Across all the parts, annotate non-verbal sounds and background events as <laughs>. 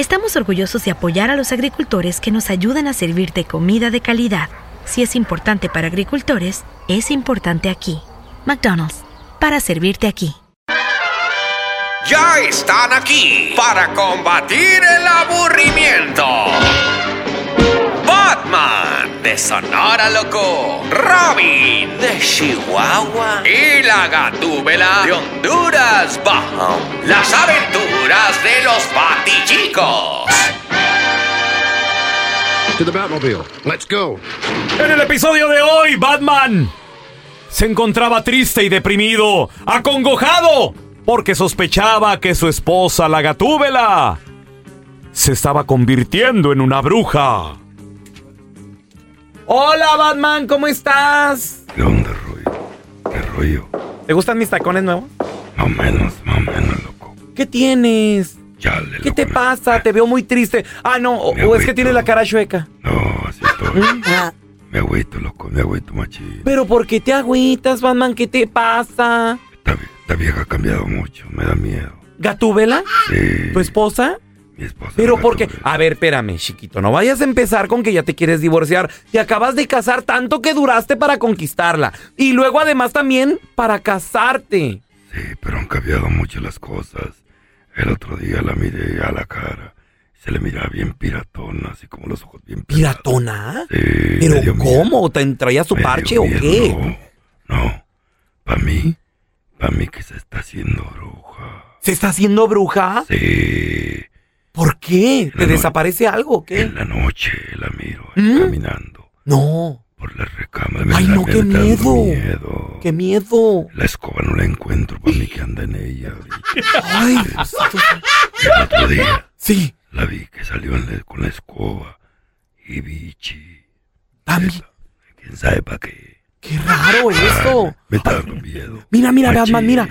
estamos orgullosos de apoyar a los agricultores que nos ayudan a servirte comida de calidad. Si es importante para agricultores, es importante aquí. McDonald's, para servirte aquí. Ya están aquí para combatir el aburrimiento. Batman de Sonora Loco, Robin de Chihuahua y la Gatúbela de Honduras Bajo. Las aventuras de los Batichicos. To the Batmobile. Let's go. En el episodio de hoy, Batman se encontraba triste y deprimido, acongojado, porque sospechaba que su esposa, la Gatúbela, se estaba convirtiendo en una bruja. Hola, Batman, ¿cómo estás? ¿Qué onda, rollo? ¿Qué rollo? ¿Te gustan mis tacones nuevos? Más o menos, más o menos, loco. ¿Qué tienes? Chale, ¿Qué loco, te me- pasa? Te veo muy triste. Ah, no, o, Me o es que agüito. tienes la cara chueca. No, así estoy. <laughs> Me agüito, loco, me agüito machín. Pero ¿por qué te agüitas, Batman? ¿Qué te pasa? Esta, vie- esta vieja ha cambiado mucho, me da miedo. ¿Gatúbela? Sí, ¿Tu esposa? Mi esposa. Pero la porque, a ver, espérame, chiquito, no vayas a empezar con que ya te quieres divorciar. Te acabas de casar tanto que duraste para conquistarla. Y luego además también para casarte. Sí, pero han cambiado mucho las cosas. El otro día la miré a la cara. Se le miraba bien piratona, así como los ojos bien pelados. ¿Piratona? Sí, ¿Pero miedo. cómo? ¿Te traía su parche o qué? No, no. Para mí, para mí que se está haciendo bruja. ¿Se está haciendo bruja? Sí, ¿Por qué? ¿Te desaparece algo qué? en la noche la miro ¿Mm? caminando No. por la recámara. Ay, no, qué miedo. miedo. ¡Qué miedo! La escoba no la encuentro, para mí que anda en ella. Ay, El otro día sí. la vi que salió la- con la escoba y bichi. También. ¿Quién sabe para qué? ¡Qué raro eso! Me está dando miedo. Mira, mira. Batman, mira.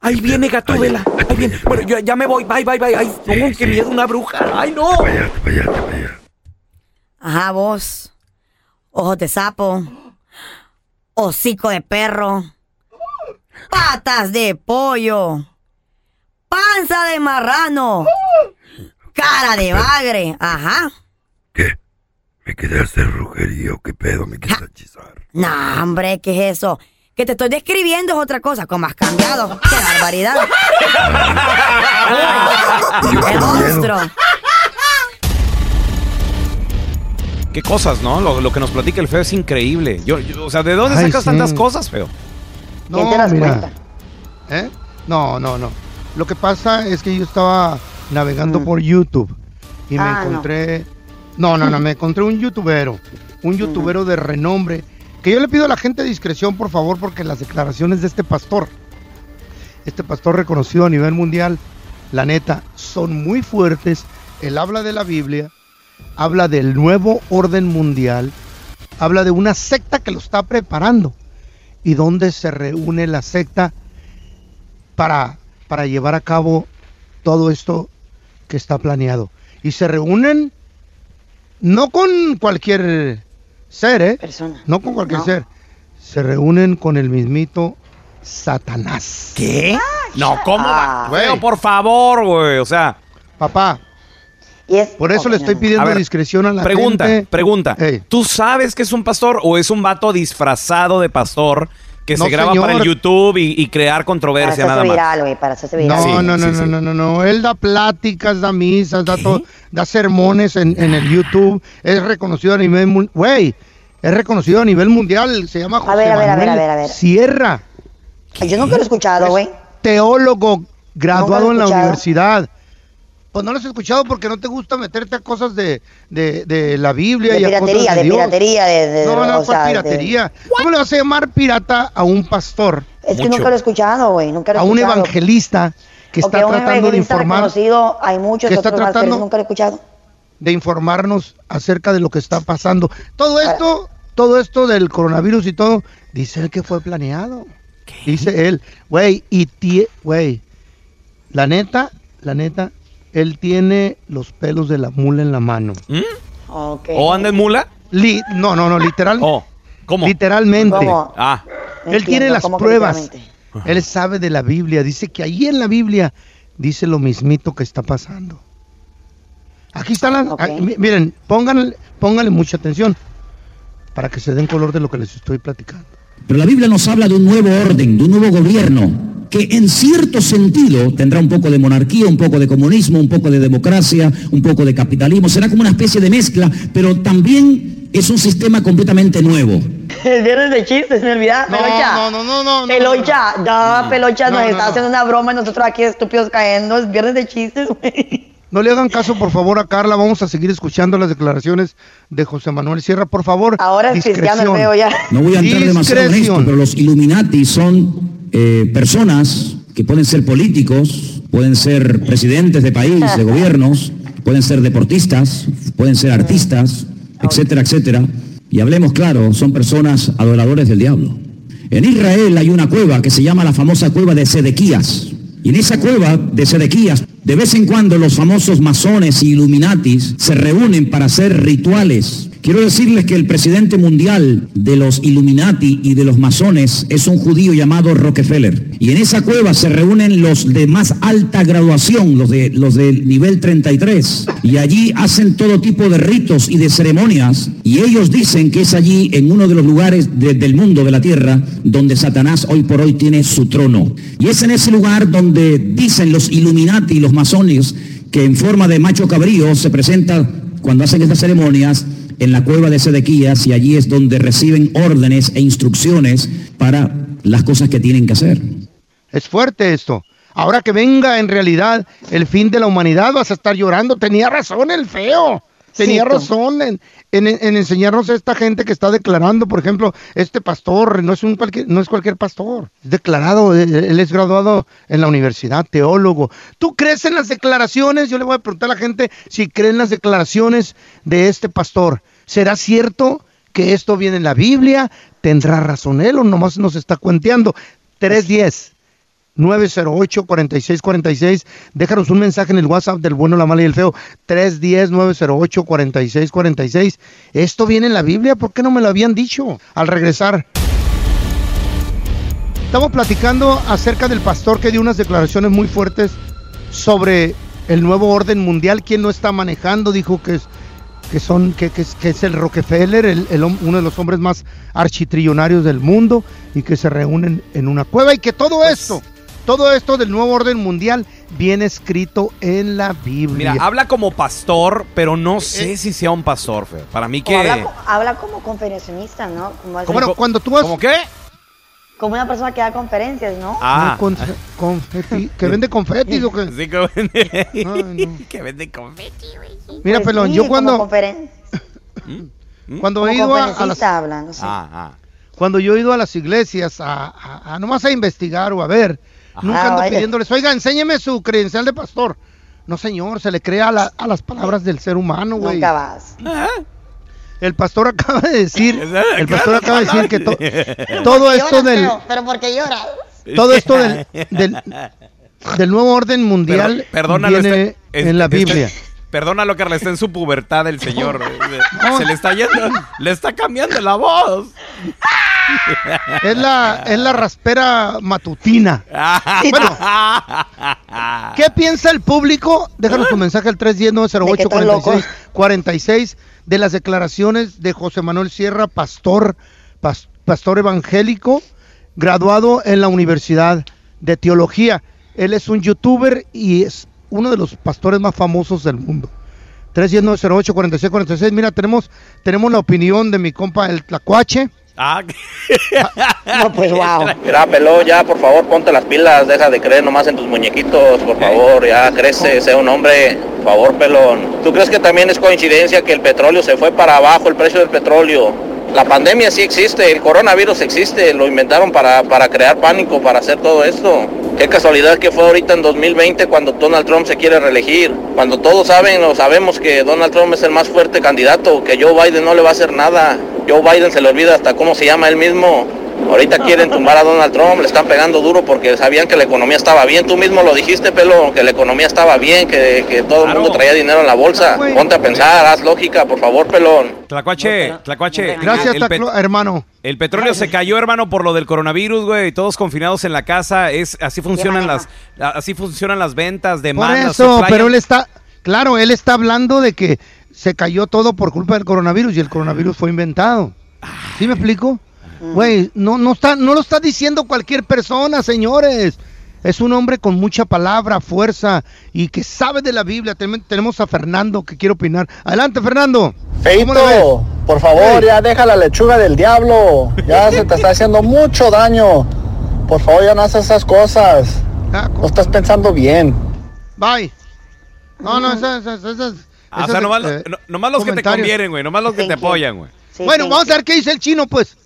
Ahí viene Gatúbela. Ay, Ahí viene. Bueno, yo ya me voy. Bye, bye, bye. Ay, no, Sí, qué sí. miedo, una bruja. Ay, no. Vaya, vaya, vaya. Ajá, vos. Ojos de sapo. Hocico de perro. Patas de pollo. Panza de marrano. Cara de bagre. Ajá. ¿Qué? ¿Me quedé a hacer brujería o qué pedo? ¿Me quieres hechizar? No, hombre, ¿qué es eso? Que te estoy describiendo es otra cosa. ¿Cómo has cambiado? ¡Qué barbaridad! ¡Qué monstruo! Qué cosas, ¿no? Lo, lo que nos platica el feo es increíble. Yo, yo- o sea, ¿de dónde Ay, sacas sí. tantas cosas, feo? No, mira. ¿Eh? No, no, no. Lo que pasa es que yo estaba navegando por YouTube y me Ah, encontré. No, no, no, me encontré un youtubero. Un youtubero de renombre. Que yo le pido a la gente discreción, por favor, porque las declaraciones de este pastor, este pastor reconocido a nivel mundial, la neta, son muy fuertes. Él habla de la Biblia, habla del nuevo orden mundial, habla de una secta que lo está preparando y dónde se reúne la secta para, para llevar a cabo todo esto que está planeado. Y se reúnen no con cualquier ser, ¿eh? Persona. No con cualquier No. ser. Se reúnen con el mismito Satanás. ¿Qué? No, ¿cómo va? Ah. Güey, por favor, güey. O sea, Papá, es, por eso le estoy no, no. pidiendo A ver, discreción a la pregunta, gente. pregunta. Ey. ¿Tú sabes que es un pastor o es un vato disfrazado de pastor que No, se graba señor. para el YouTube y, y crear Para controversia hacerse nada más? viral, güey, para hacerse viral. No, Sí, no, no, sí, no, sí. no, no, no. Él da pláticas, da misas, da, todo, da sermones en, en el YouTube. Es reconocido a nivel mundial. Güey, es reconocido a nivel mundial. Se llama José ver, a ver, a ver, Manuel a ver, a ver. Sierra. Yo nunca lo he escuchado, güey. Teólogo, graduado en la universidad. Pues no lo has escuchado porque no te gusta meterte a cosas de, de, de la Biblia De y a cosas piratería, de Dios. piratería, de... de- No, no, o ¿cuál sea, de- piratería? ¿Cómo le vas a llamar pirata a un pastor, Es que Mucho. nunca lo he escuchado, güey, nunca lo he a un evangelista que está tratando de informar? reconocido, hay muchos que está tratando- nunca lo he escuchado. de informarnos acerca de lo que está pasando. Todo esto, todo esto del coronavirus y todo, dice él que fue planeado. Dice él, güey, y tie, güey, la neta, la neta, él tiene los pelos de la mula en la mano. ¿Mm? ¿O anda en mula? Li- no, no, no, literal, Oh, ¿cómo? literalmente. ¿Cómo? Ah, Él tiene las ¿cómo que pruebas. literalmente? Él sabe de la Biblia. Dice que ahí en la Biblia dice lo mismito que está pasando. Aquí están las. Miren, pónganle, pónganle mucha atención para que se den color de lo que les estoy platicando. Pero la Biblia nos habla de un nuevo orden, de un nuevo gobierno, que en cierto sentido tendrá un poco de monarquía, un poco de comunismo, un poco de democracia, un poco de capitalismo. Será como una especie de mezcla, pero también es un sistema completamente nuevo. <laughs> El viernes de chistes, me olvidaba, No, Pelocha. no, no, no, no, no, Pelocha, no, Pelocha, No, nos no, está no. haciendo una broma y nosotros aquí estúpidos cayendo. Es viernes de chistes, güey. <laughs> No le hagan caso, por favor, a Carla. Vamos a seguir escuchando las declaraciones de José Manuel Sierra. Por favor, Ahora es cristiano el discreción. feo ya. No voy a entrar demasiado en esto, Discreción. pero los Illuminati son eh, personas que pueden ser políticos, pueden ser presidentes de país, de <laughs> gobiernos, pueden ser deportistas, pueden ser artistas, etcétera, etcétera. Y hablemos claro, son personas adoradores del diablo. En Israel hay una cueva que se llama la famosa cueva de Sedequías. Y en esa cueva de Sedequías, de vez en cuando los famosos masones y illuminatis se reúnen para hacer rituales. Quiero decirles que el presidente mundial de los Illuminati y de los masones es un judío llamado Rockefeller. Y en esa cueva se reúnen los de más alta graduación, los de los del nivel 33. Y allí hacen todo tipo de ritos y de ceremonias. Y ellos dicen que es allí, en uno de los lugares de- del mundo, de la tierra, donde Satanás hoy por hoy tiene su trono. Y es en ese lugar donde dicen los Illuminati y los masones que en forma de macho cabrío se presenta cuando hacen estas ceremonias en la cueva de Sedequías y allí es donde reciben órdenes e instrucciones para las cosas que tienen que hacer. Es fuerte esto. Ahora que venga en realidad el fin de la humanidad, vas a estar llorando. Tenía razón el feo. Tenía razón en, en- en enseñarnos a esta gente que está declarando, por ejemplo, este pastor no es un cualquier, no es cualquier pastor, es declarado, él, él es graduado en la universidad, teólogo. ¿Tú crees en las declaraciones? Yo le voy a preguntar a la gente si creen las declaraciones de este pastor. ¿Será cierto que esto viene en la Biblia? ¿Tendrá razón él o nomás nos está cuenteando? 310. 908-4646. Déjanos un mensaje en el WhatsApp del bueno, la mala y el feo. 310-908-4646. Esto viene en la Biblia, ¿por qué no me lo habían dicho? Al regresar. Estamos platicando acerca del pastor que dio unas declaraciones muy fuertes sobre el nuevo orden mundial. ¿Quién no está manejando? Dijo que es, que son, que, que es, que es el Rockefeller, el- el uno de los hombres más architrillonarios del mundo, y que se reúnen en una cueva, y que todo esto, todo esto del nuevo orden mundial viene escrito en la Biblia. mira, habla como pastor, pero no sé si sea un pastor, feo. Para mí que... habla, co- habla como conferencionista, ¿no? Como, hace- Bueno, cuando tú vas ¿Cómo qué? Como una persona que da conferencias, ¿no? Ah. con- confeti- que vende confetis o qué? Sí, que vende, Ay, no. <laughs> que vende confeti, güey. Mira, Pues pelón, sí, yo como cuando, conferen- cuando como he ido a, a las no. Ah, ah. cuando yo he ido a las iglesias a, a- a nomás a investigar o a ver, nunca Ah, ando vaya. pidiéndoles, oiga, enséñeme su credencial de pastor. No, señor, se le crea a, la- a las palabras del ser humano, güey. Nunca vas. El pastor acaba de decir, <laughs> el pastor acaba de decir que to- <laughs> ¿Pero todo esto del, feo? Pero porque lloras. todo esto del, del, <laughs> del nuevo orden mundial Pero- perdónalo, viene este- en la este- Biblia. Perdónalo, Carla, está en su pubertad el señor. <laughs> Se le está yendo, le está cambiando la voz. <laughs> Es la, es la raspera matutina. <laughs> Bueno, ¿qué piensa el público? Déjanos tu mensaje al 310-908-4646 de las declaraciones de José Manuel Sierra, pastor, pas- pastor evangélico, graduado en la Universidad de Teología. Él es un youtuber y es uno de los pastores más famosos del mundo. 310-908-4646. Mira, tenemos, tenemos la opinión de mi compa el Tlacuache. Ah, <laughs> <laughs> No, pues wow. Mira, pelón, ya por favor ponte las pilas, deja de creer nomás en tus muñequitos, por favor, ya crece, sea un hombre, por favor, pelón. ¿Tú crees que también es coincidencia que el petróleo se fue para abajo, el precio del petróleo? La pandemia sí existe, el coronavirus existe, lo inventaron para, para crear pánico, para hacer todo esto. Qué casualidad que fue ahorita en 2020 cuando Donald Trump se quiere reelegir. Cuando todos saben o sabemos que Donald Trump es el más fuerte candidato, que Joe Biden no le va a hacer nada. Joe Biden se le olvida hasta cómo se llama él mismo. Ahorita quieren tumbar a Donald Trump, le están pegando duro porque sabían que la economía estaba bien. Tú mismo lo dijiste, Pelo, que la economía estaba bien, que, que todo el mundo traía dinero en la bolsa. Ponte a pensar, haz lógica, por favor, Pelón. Tlacuache, Tlacuache. Gracias, el, hermano. el petróleo se cayó, hermano, por lo del coronavirus, güey. Todos confinados en la casa. Es así funcionan las, así funcionan las ventas, Por demandas. eso, supply pero él está, claro, él está hablando de que se cayó todo por culpa del coronavirus y el coronavirus fue inventado. ¿Sí me explico? Güey, no, no, está, no lo está diciendo cualquier persona, señores. Es un hombre con mucha palabra, fuerza y que sabe de la Biblia. Ten- tenemos a Fernando que quiere opinar. Adelante, Fernando. Feito, por favor, ya deja la lechuga del diablo. Ya <laughs> se te está haciendo mucho daño. Por favor, ya no haces esas cosas. No estás pensando bien. Bye. No, no, esas, esas, esas- Ah, o sea, nomás, eh, no- nomás los que te convienen, güey. Nomás los que te apoyan, güey. bueno, vamos a ver qué dice el chino, pues.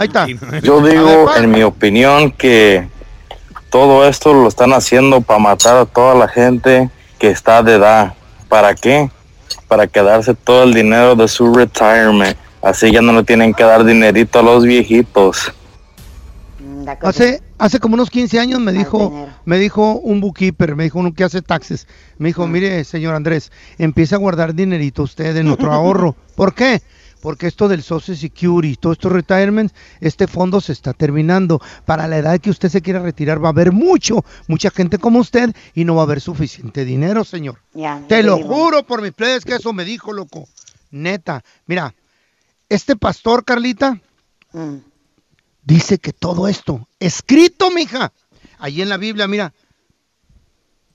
Ahí está. Yo digo, en mi opinión, que todo esto lo están haciendo para matar a toda la gente que está de edad. ¿Para qué? Para quedarse todo el dinero de su retirement. Así ya no le tienen que dar dinerito a los viejitos. Hace, hace como unos 15 años me dijo, me dijo un bookkeeper, me dijo uno que hace taxes, me dijo, mire, señor Andrés, empieza a guardar dinerito usted en otro ahorro. <laughs> ¿Por qué? Porque esto del Social Security, todo esto retirement, este fondo se está terminando. Para la edad que usted se quiera retirar va a haber mucho, mucha gente como usted y no va a haber suficiente dinero, señor. Ya, Te lo digo. juro por mis plebes que eso me dijo, loco. Neta. Mira, este pastor, Carlita, Mm. dice que todo esto, escrito, mija, ahí en la Biblia, mira.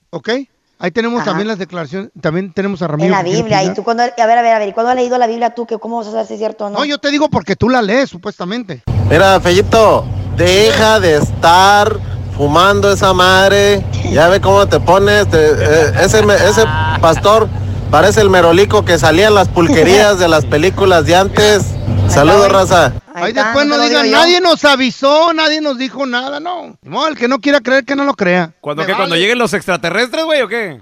¿Ok? Ahí tenemos Ajá. también las declaraciones, también tenemos a Ramiro. En la Biblia. ¿Y tú cuando, a ver, a ver, a ver, ¿y cuándo has leído la Biblia tú? Que ¿Cómo vas a saber si es cierto o no? No, yo te digo porque tú la lees, supuestamente. Mira, Fellito, deja de estar fumando esa madre. Ya ve cómo te pones. te- eh, ese, ese pastor parece el merolico que salía en las pulquerías de las películas de antes. <laughs> Saludos, raza. Ahí después no digan, nadie nos avisó, nadie nos dijo nada, no. No, el que no quiera creer, que no lo crea. ¿Cuándo qué? ¿Cuando lleguen los extraterrestres, güey, o qué?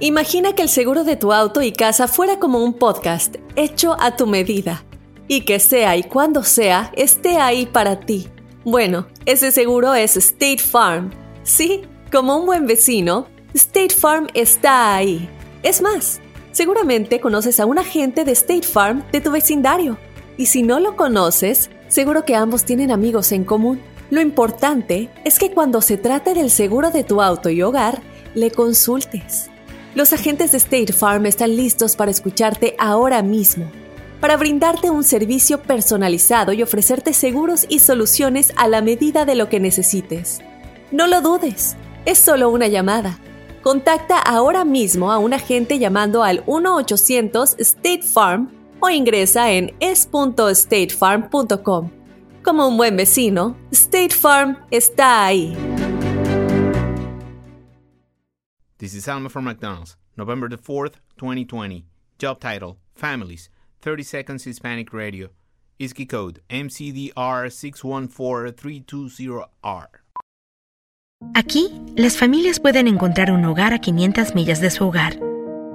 Imagina que el seguro de tu auto y casa fuera como un podcast hecho a tu medida y que sea y cuando sea esté ahí para ti. Bueno, ese seguro es State Farm. Sí, como un buen vecino, State Farm está ahí. Es más, seguramente conoces a un agente de State Farm de tu vecindario. Y si no lo conoces, seguro que ambos tienen amigos en común. Lo importante es que cuando se trate del seguro de tu auto y hogar, le consultes. Los agentes de State Farm están listos para escucharte ahora mismo, para brindarte un servicio personalizado y ofrecerte seguros y soluciones a la medida de lo que necesites. No lo dudes, es solo una llamada. Contacta ahora mismo a un agente llamando al 1-800 State Farm o ingresa en es.statefarm.com. Como un buen vecino, State Farm está ahí. This is Alma from McDonald's, November the 4th, 2020. Job title Families, 30 Seconds Hispanic Radio. ISKI code MCDR614320R. Aquí, las familias pueden encontrar un hogar a 500 millas de su hogar.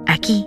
Aquí,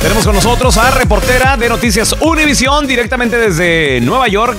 Tenemos con nosotros a reportera de Noticias Univisión directamente desde Nueva York.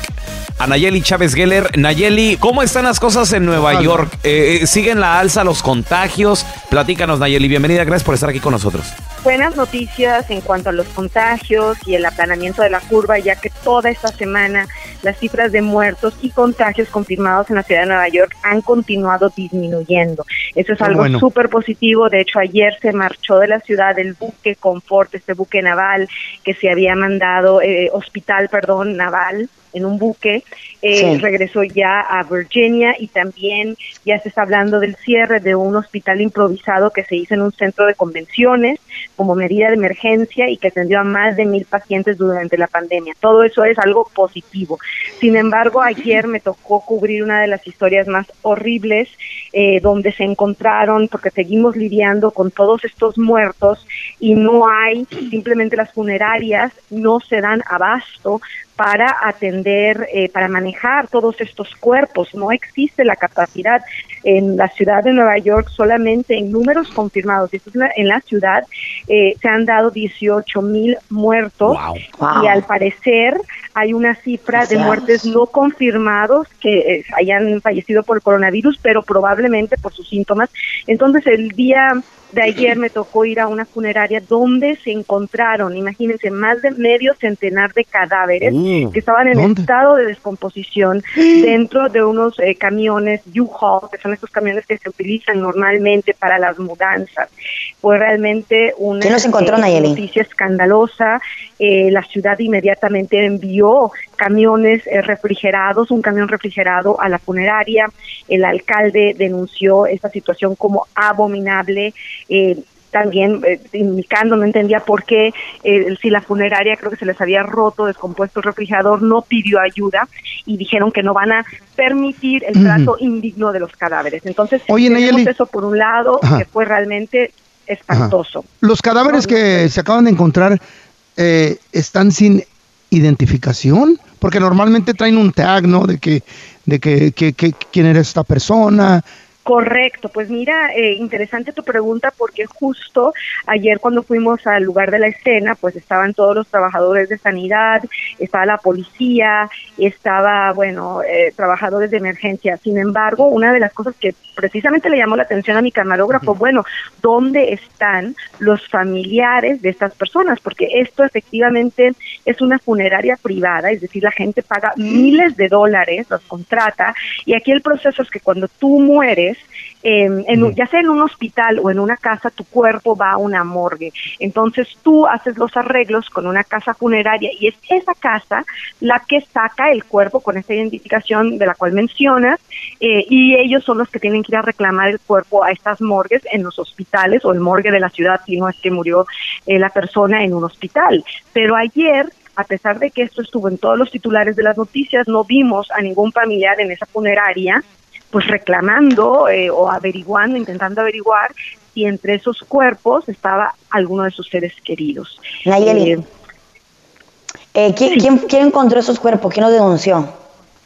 A Nayeli Chávez Geller. Nayeli, ¿cómo están las cosas en Nueva York? Eh, eh, ¿Siguen la alza los contagios? Platícanos, Nayeli. Bienvenida, gracias por estar aquí con nosotros. Buenas noticias en cuanto a los contagios y el aplanamiento de la curva, ya que toda esta semana las cifras de muertos y contagios confirmados en la ciudad de Nueva York han continuado disminuyendo. Eso es Qué algo bueno. súper positivo. De hecho, ayer se marchó de la ciudad el buque Confort, este buque naval que se había mandado, eh, hospital, perdón, naval en un buque, eh, Sí. regresó ya a Virginia y también ya se está hablando del cierre de un hospital improvisado que se hizo en un centro de convenciones como medida de emergencia y que atendió a más de mil pacientes durante la pandemia. Todo eso es algo positivo. Sin embargo, ayer me tocó cubrir una de las historias más horribles eh, donde se encontraron, porque seguimos lidiando con todos estos muertos y no hay, simplemente las funerarias no se dan abasto para atender, eh, para manejar todos estos cuerpos. No existe la capacidad en la ciudad de Nueva York solamente en números confirmados. Esto es la- en la ciudad eh, se han dado 18 mil muertos y al parecer hay una cifra de muertes no confirmados que eh, hayan fallecido por el coronavirus, pero probablemente por sus síntomas. Entonces el día de ayer me tocó ir a una funeraria donde se encontraron, imagínense, más de medio centenar de cadáveres Uh, que estaban en ¿dónde? estado de descomposición <gasps> dentro de unos eh, camiones U-Haul, que son estos camiones que se utilizan normalmente para las mudanzas. Fue realmente una ¿Quién los encontró, eh, noticia escandalosa. Eh, la ciudad inmediatamente envió camiones eh, refrigerados, un camión refrigerado a la funeraria. El alcalde denunció esta situación como abominable. eh, también eh, indicando, no entendía por qué, eh, si la funeraria creo que se les había roto, descompuesto el refrigerador, no pidió ayuda y dijeron que no van a permitir el trato indigno de los cadáveres. Entonces, Oye, tenemos Nayeli. eso por un lado, Ajá. que fue realmente espantoso. Los cadáveres que se acaban de encontrar eh, están sin identificación, porque normalmente traen un tag, ¿no? De que, de que, que- que- quién era esta persona. Correcto, pues mira, eh, interesante tu pregunta porque justo ayer cuando fuimos al lugar de la escena, pues estaban todos los trabajadores de sanidad, estaba la policía, estaba, bueno, eh, trabajadores de emergencia. Sin embargo, una de las cosas que precisamente le llamó la atención a mi camarógrafo, bueno, ¿dónde están los familiares de estas personas? Porque esto efectivamente es una funeraria privada, es decir, la gente paga miles de dólares, los contrata, y aquí el proceso es que cuando tú mueres, eh, en un- ya sea en un hospital o en una casa, tu cuerpo va a una morgue. Entonces tú haces los arreglos con una casa funeraria y es esa casa la que saca el cuerpo con esta identificación de la cual mencionas eh, y ellos son los que tienen que ir a reclamar el cuerpo a estas morgues en los hospitales o el morgue de la ciudad si no es que murió eh, la persona en un hospital. Pero ayer a pesar de que esto estuvo en todos los titulares de las noticias, no vimos a ningún familiar en esa funeraria pues reclamando eh, o averiguando, intentando averiguar si entre esos cuerpos estaba alguno de sus seres queridos. Nayeli. Eh, Eh, ¿quién, quién, quién encontró esos cuerpos? ¿Quién los denunció?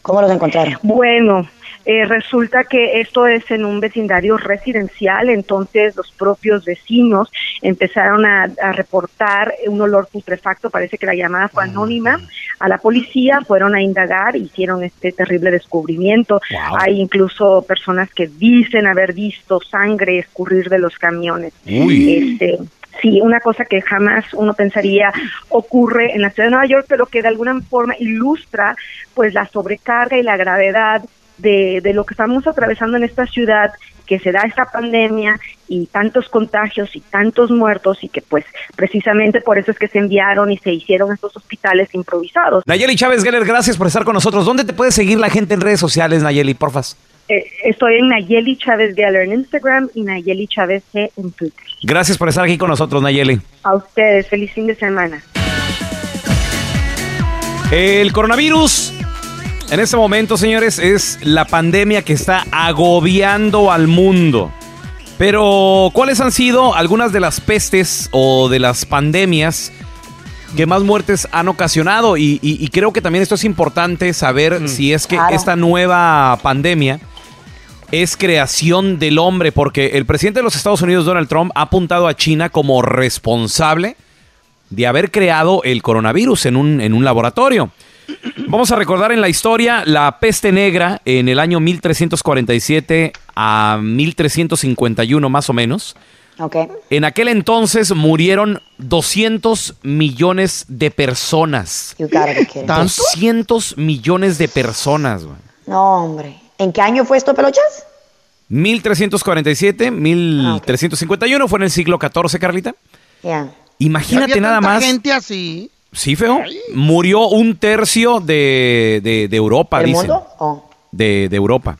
¿Cómo los encontraron? Bueno, eh, resulta que esto es en un vecindario residencial, entonces los propios vecinos empezaron a, a reportar un olor putrefacto, parece que la llamada fue anónima, a la policía, fueron a indagar, hicieron este terrible descubrimiento. Hay incluso personas que dicen haber visto sangre escurrir de los camiones. Uy. Este, Sí, una cosa que jamás uno pensaría ocurre en la ciudad de Nueva York, pero que de alguna forma ilustra pues la sobrecarga y la gravedad de, de lo que estamos atravesando en esta ciudad, que se da esta pandemia y tantos contagios y tantos muertos y que pues precisamente por eso es que se enviaron y se hicieron estos hospitales improvisados. Nayeli Chávez Geller, gracias por estar con nosotros. ¿Dónde te puede seguir la gente en redes sociales, Nayeli, porfas? Eh, estoy en Nayeli Chávez Geller en Instagram y Nayeli Chávez G en Twitter. Gracias por estar aquí con nosotros, Nayeli. A ustedes, feliz fin de semana. El coronavirus, en este momento, señores, es la pandemia que está agobiando al mundo. Pero, ¿cuáles han sido algunas de las pestes o de las pandemias que más muertes han ocasionado? Y, y- y creo que también esto es importante saber si es que Claro. esta nueva pandemia es creación del hombre, porque el presidente de los Estados Unidos, Donald Trump, ha apuntado a China como responsable de haber creado el coronavirus en un, en un laboratorio. <clears throat> Vamos a recordar en la historia la peste negra en el año 1347 a 1351 más o menos. Ok. En aquel entonces murieron 200 millones de personas. You gotta be kidding. 200 millones de personas. güey. No, hombre. ¿En qué año fue esto, pelochas? 1347, 1351 fue en el siglo XIV, Carlita. Ya. Imagínate Había nada tanta más. gente así. Sí, feo. Murió un tercio de, de- de Europa, ¿Del dicen. mundo? Oh. De, de Europa.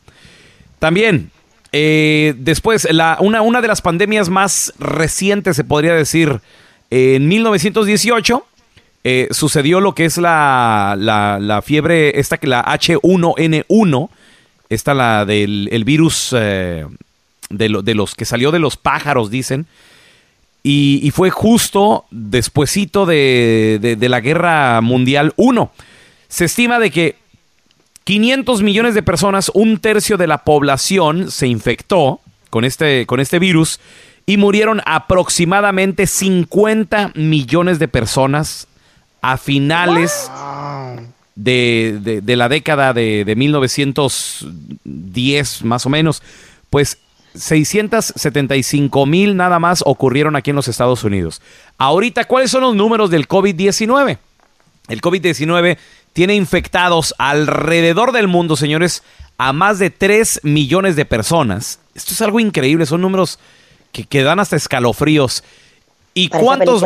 También, eh, después, la, una, una de las pandemias más recientes, se podría decir, en 1918, eh, sucedió lo que es la, la, la fiebre, esta que la H1N1, esta la del el virus eh, de, de los que salió de los pájaros, dicen. Y, fue justo despuesito de, de- de la Guerra Mundial 1. Se estima de que 500 millones de personas, un tercio de la población, se infectó con este, con este virus y murieron aproximadamente 50 millones de personas a finales de, de- de la década de, de 1910 más o menos. Pues 675 mil nada más ocurrieron aquí en los Estados Unidos. Ahorita, ¿cuáles son los números del COVID-19? El COVID-19 tiene infectados alrededor del mundo, señores, a más de 3 millones de personas. Esto es algo increíble, son números que, que dan hasta escalofríos. ¿Y cuántos,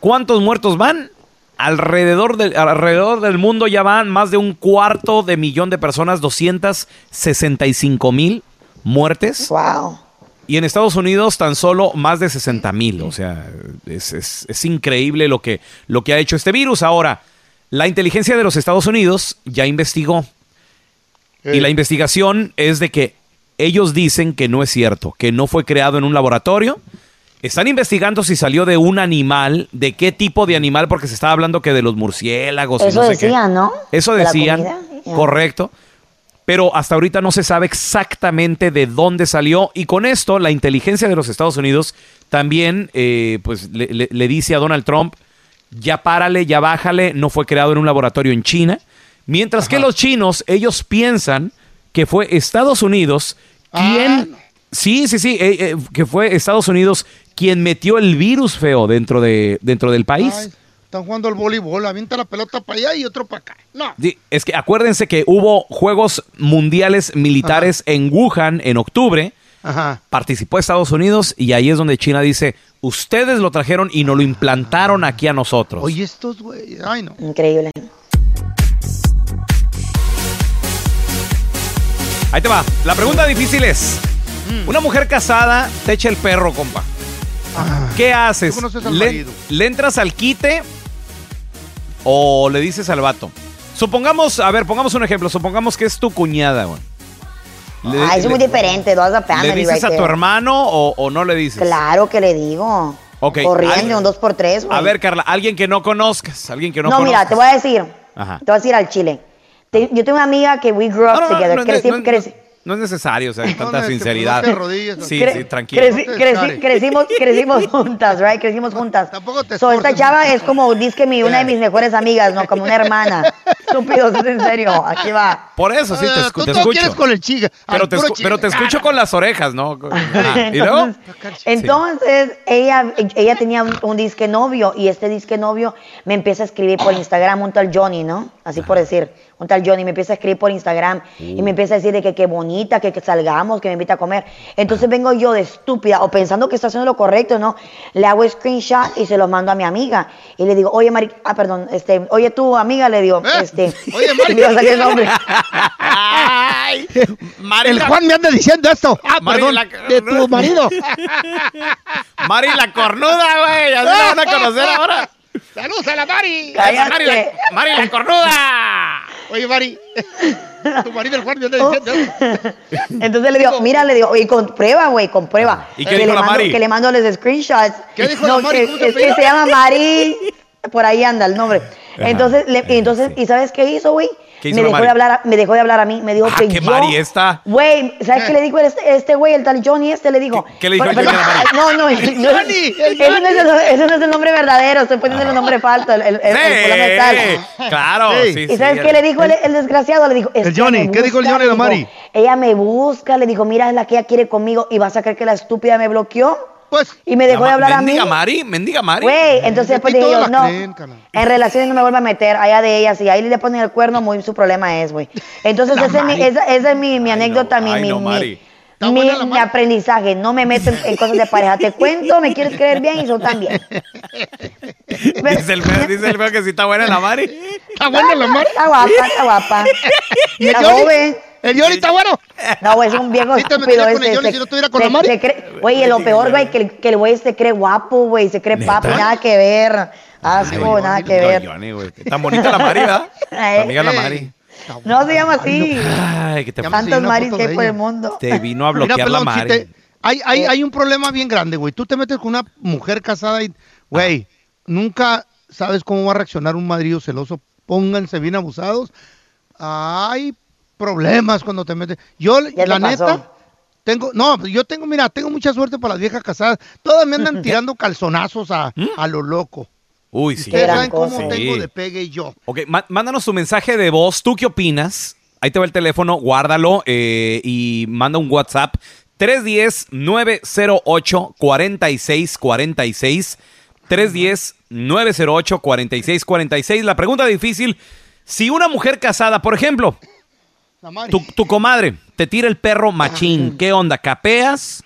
cuántos muertos van? Alrededor del, alrededor del mundo ya van más de un cuarto de millón de personas, 265 mil muertes. Wow. Y en Estados Unidos tan solo más de 60 mil. O sea, es, es- es increíble lo que, lo que ha hecho este virus. Ahora, la inteligencia de los Estados Unidos ya investigó. Y la investigación es de que ellos dicen que no es cierto, que no fue creado en un laboratorio. Están investigando si salió de un animal, de qué tipo de animal, porque se estaba hablando que de los murciélagos. y Eso no sé qué. decían, ¿no? Eso decían, correcto. Pero hasta ahorita no se sabe exactamente de dónde salió. Y con esto, la inteligencia de los Estados Unidos también eh, pues, le, le- le dice a Donald Trump, ya párale, ya bájale, no fue creado en un laboratorio en China. Mientras que los chinos, ellos piensan que fue Estados Unidos quien... Sí, sí, sí, eh, eh, que fue Estados Unidos quien metió el virus feo dentro, de, dentro del país. Ay, están jugando al voleibol, avienta la pelota para allá y otro para acá. No. Sí, es que acuérdense que hubo Juegos Mundiales Militares en Wuhan en octubre. Ajá. Participó Estados Unidos y ahí es donde China dice, ustedes lo trajeron y nos lo implantaron aquí a nosotros. Oye, estos güeyes, ay no. Increíble. Ahí te va. La pregunta difícil es, una mujer casada te echa el perro, compa. ¿Qué haces? tú conoces al ¿Le, entras al quite o le dices al vato? Supongamos, a ver, pongamos un ejemplo. Supongamos que es tu cuñada, güey. Le- Ah, es muy diferente. Dos ¿Le dices right a tu hermano o, o no le dices? Claro que le digo. Ok, Corriendo, un dos por tres, güey. A ver, Carla, alguien que no conozcas, alguien que no, No, mira, te voy a decir. Ajá. Te voy a decir al chile. Te- yo tengo una amiga que we grew up No, no, no, together. no, no, Creci- no, no, creci- no es necesario, o sea, <laughs> tanta es que sinceridad. te sí, cre- sí, tranquilo. creci- creci- crecimos, <laughs> crecimos juntas, right? Crecimos juntas. Tampoco te So, esta chava mucho. es como, dice que mi, una de mis mejores amigas, ¿no? Como una hermana. <laughs> Estúpidos, es en serio. Aquí va. Por eso sí, te, Ah, escu- tú te escucho. quieres con el chiga. Pero al te, puro escu- chiga. pero te escucho con las orejas, ¿no? Ajá. ¿Y luego? Entonces, entonces ella, ella tenía un, un disque novio y este disque novio me empieza a escribir por <clears throat> Instagram un tal Johnny, ¿no? Así por decir, un tal Johnny me empieza a escribir por Instagram y me empieza a decir de que qué bonita, que, que salgamos, que me invita a comer. Entonces vengo yo de estúpida o pensando que está haciendo lo correcto, ¿no? Le hago screenshot y se lo mando a mi amiga y le digo, oye, Mari, ah, perdón, este, oye, tu amiga, le digo, este, <laughs> Oye, <laughs> Mari. el nombre. El Juan me anda diciendo esto. Ah, Mari, perdón. la- De tu marido. <laughs> Mari la cornuda, güey. Así la van a conocer ahora. ¡Saludos a la Mari! La, Mari la cornuda. Oye, Mari, <laughs> tu marido el guardia anda diciendo. Entonces le digo, mira, le digo, y con prueba, güey, con prueba. ¿Y qué que, dijo le la mando, Mari? que le mando los screenshots. ¿Qué dijo no, la Mari? que- ¿Cómo se es que se llama Mari. Por ahí anda el nombre. Entonces, le- entonces, ¿y sabes qué hizo, güey? ¿Qué hizo Me dejó, Mari? de hablar, a- me dejó de hablar a mí, me dijo Ah, que que yo... Mari esta. Güey, ¿sabes qué le dijo este, este güey, el tal Johnny este? Le dijo... qué le dijo el Pero- Johnny a la Mari? No, no, no, Johnny, el ese, no es el, ese no es el nombre verdadero, estoy poniendo el nombre falso, el, el, el- el. Sí, claro, Sí. sí, ¿Y sí, sabes el- qué le dijo el, el desgraciado? Le dijo, El Johnny, ¿qué dijo el Johnny a Mari? Ella me busca, le dijo, mira, es la que ella quiere conmigo y vas a creer que la estúpida me bloqueó. Pues, Y me dejó de hablar a mí. Mendiga Mari, mendiga Mari. Güey, entonces después dije yo, no, creen, en relaciones no me vuelvo a meter, allá de ellas, y ahí le ponen el cuerno, muy su problema es, güey. Entonces ese es mi, esa, esa es mi, mi anécdota, mi, mi, aprendizaje, no me meto en, en cosas de pareja. Te cuento, me quieres creer bien y yo también. <laughs> Dice el feo, dice el feo que sí está buena la Mari. ¿Está buena la Mari? Está guapa, está guapa. <laughs> Joven. ¿El Johnny está bueno? No, güey, es un viejo estúpido con el. Johnny si no estuviera con se- la Mari. se cree- Güey, y lo peor, güey, que el, que el güey se cree guapo, güey, se cree papo, nada que ver. Asco, nada que Ay, ver. Johnny, güey. Tan bonita la Mari, ¿verdad? Tu Eh, amiga la eh. Mari. No se llama así. Ay, que te, una maris que hay por el mundo. te vino a Mira, bloquear la pelón, si Mari. te- hay, hay, hay un problema bien grande, güey. Tú te metes con una mujer casada y, güey, nunca sabes cómo va a reaccionar un marido celoso. Pónganse bien abusados. Hay problemas cuando te metes. Yo, la pasó. neta, tengo, no, yo tengo, mira, tengo mucha suerte para las viejas casadas. Todas me andan <laughs> tirando calzonazos a, a lo loco. Uy, sí. Ustedes saben cómo tengo de pegue yo. Ok, má- mándanos tu mensaje de voz. ¿Tú qué opinas? Ahí te va el teléfono, guárdalo eh, y manda un WhatsApp. 310-908-4646. 310-908-4646. La pregunta difícil, si una mujer casada, por ejemplo, La tu, tu comadre te tira el perro machín, ¿qué onda? ¿Capeas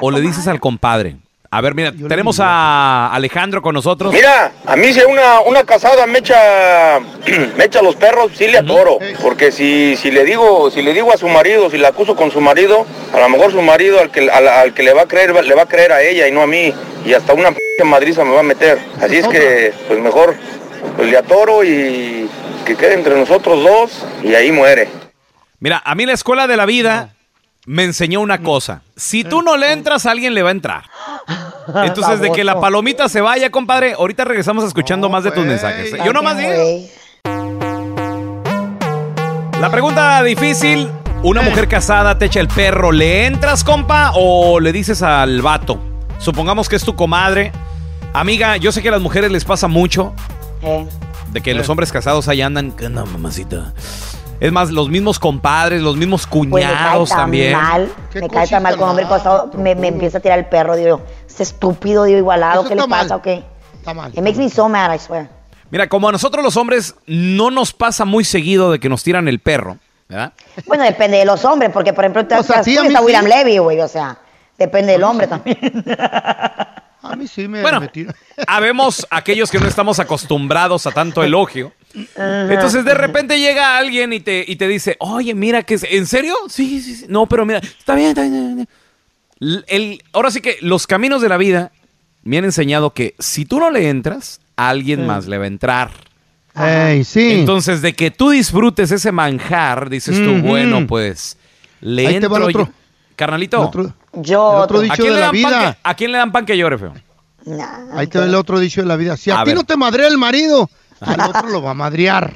o le dices al compadre? A ver, mira, tenemos a Alejandro con nosotros. Mira, a mí si una, una casada me echa, <clears throat> me echa los perros, sí le atoro. Porque si, si le digo, si le digo a su marido, si la acuso con su marido, a lo mejor su marido al que, al, al que le va a creer, le va a creer a ella y no a mí. Y hasta una p madriza me va a meter. Así es que, pues mejor, pues le atoro y que quede entre nosotros dos y ahí muere. Mira, a mí la escuela de la vida me enseñó una cosa. Si tú no le entras, alguien le va a entrar. <laughs> Entonces, de que la palomita se vaya, compadre, ahorita regresamos escuchando más de tus mensajes. Yo nomás digo. Güey. La pregunta difícil, una mujer casada te echa el perro, ¿le entras, compa, o le dices al vato? Supongamos que es tu comadre. Amiga, yo sé que a las mujeres les pasa mucho Eh, de que los hombres casados ahí andan. ¿Qué onda, mamacita? Es más, los mismos compadres, los mismos me cae cuñados tan también. mal, ¿Qué me cae tan mal con hombre mal? casado, me, me empieza a tirar el perro, digo, este estúpido, digo, igualado, Eso ¿qué le mal. pasa o qué? Está mal. It makes me so mad, I swear. Mira, como a nosotros los hombres no nos pasa muy seguido de que nos tiran el perro, ¿verdad? Bueno, depende de los hombres, porque por ejemplo, O sea, tú sí, a está sí. William Levy, güey, o sea, depende del hombre también. A mí sí me, Bueno, me tira. habemos aquellos que no estamos acostumbrados a tanto elogio. Entonces de repente llega alguien y te, y te dice, oye, mira, que es- ¿en serio? Sí, sí, sí. No, pero mira, está bien, está bien. está bien". El- ahora sí que los caminos de la vida me han enseñado que si tú no le entras, alguien más le va a entrar. Ey, sí. Entonces, de que tú disfrutes ese manjar, dices tú, bueno, pues le Ahí te va el otro. yo. Carnalito, El otro, Yo, el otro ¿a dicho quién, de le la vida. que, ¿a quién le dan pan que llore, feo? Nah, Ahí te va el otro dicho de la vida. Si a, A ti ver. no te madrea el marido, al otro lo va a madrear.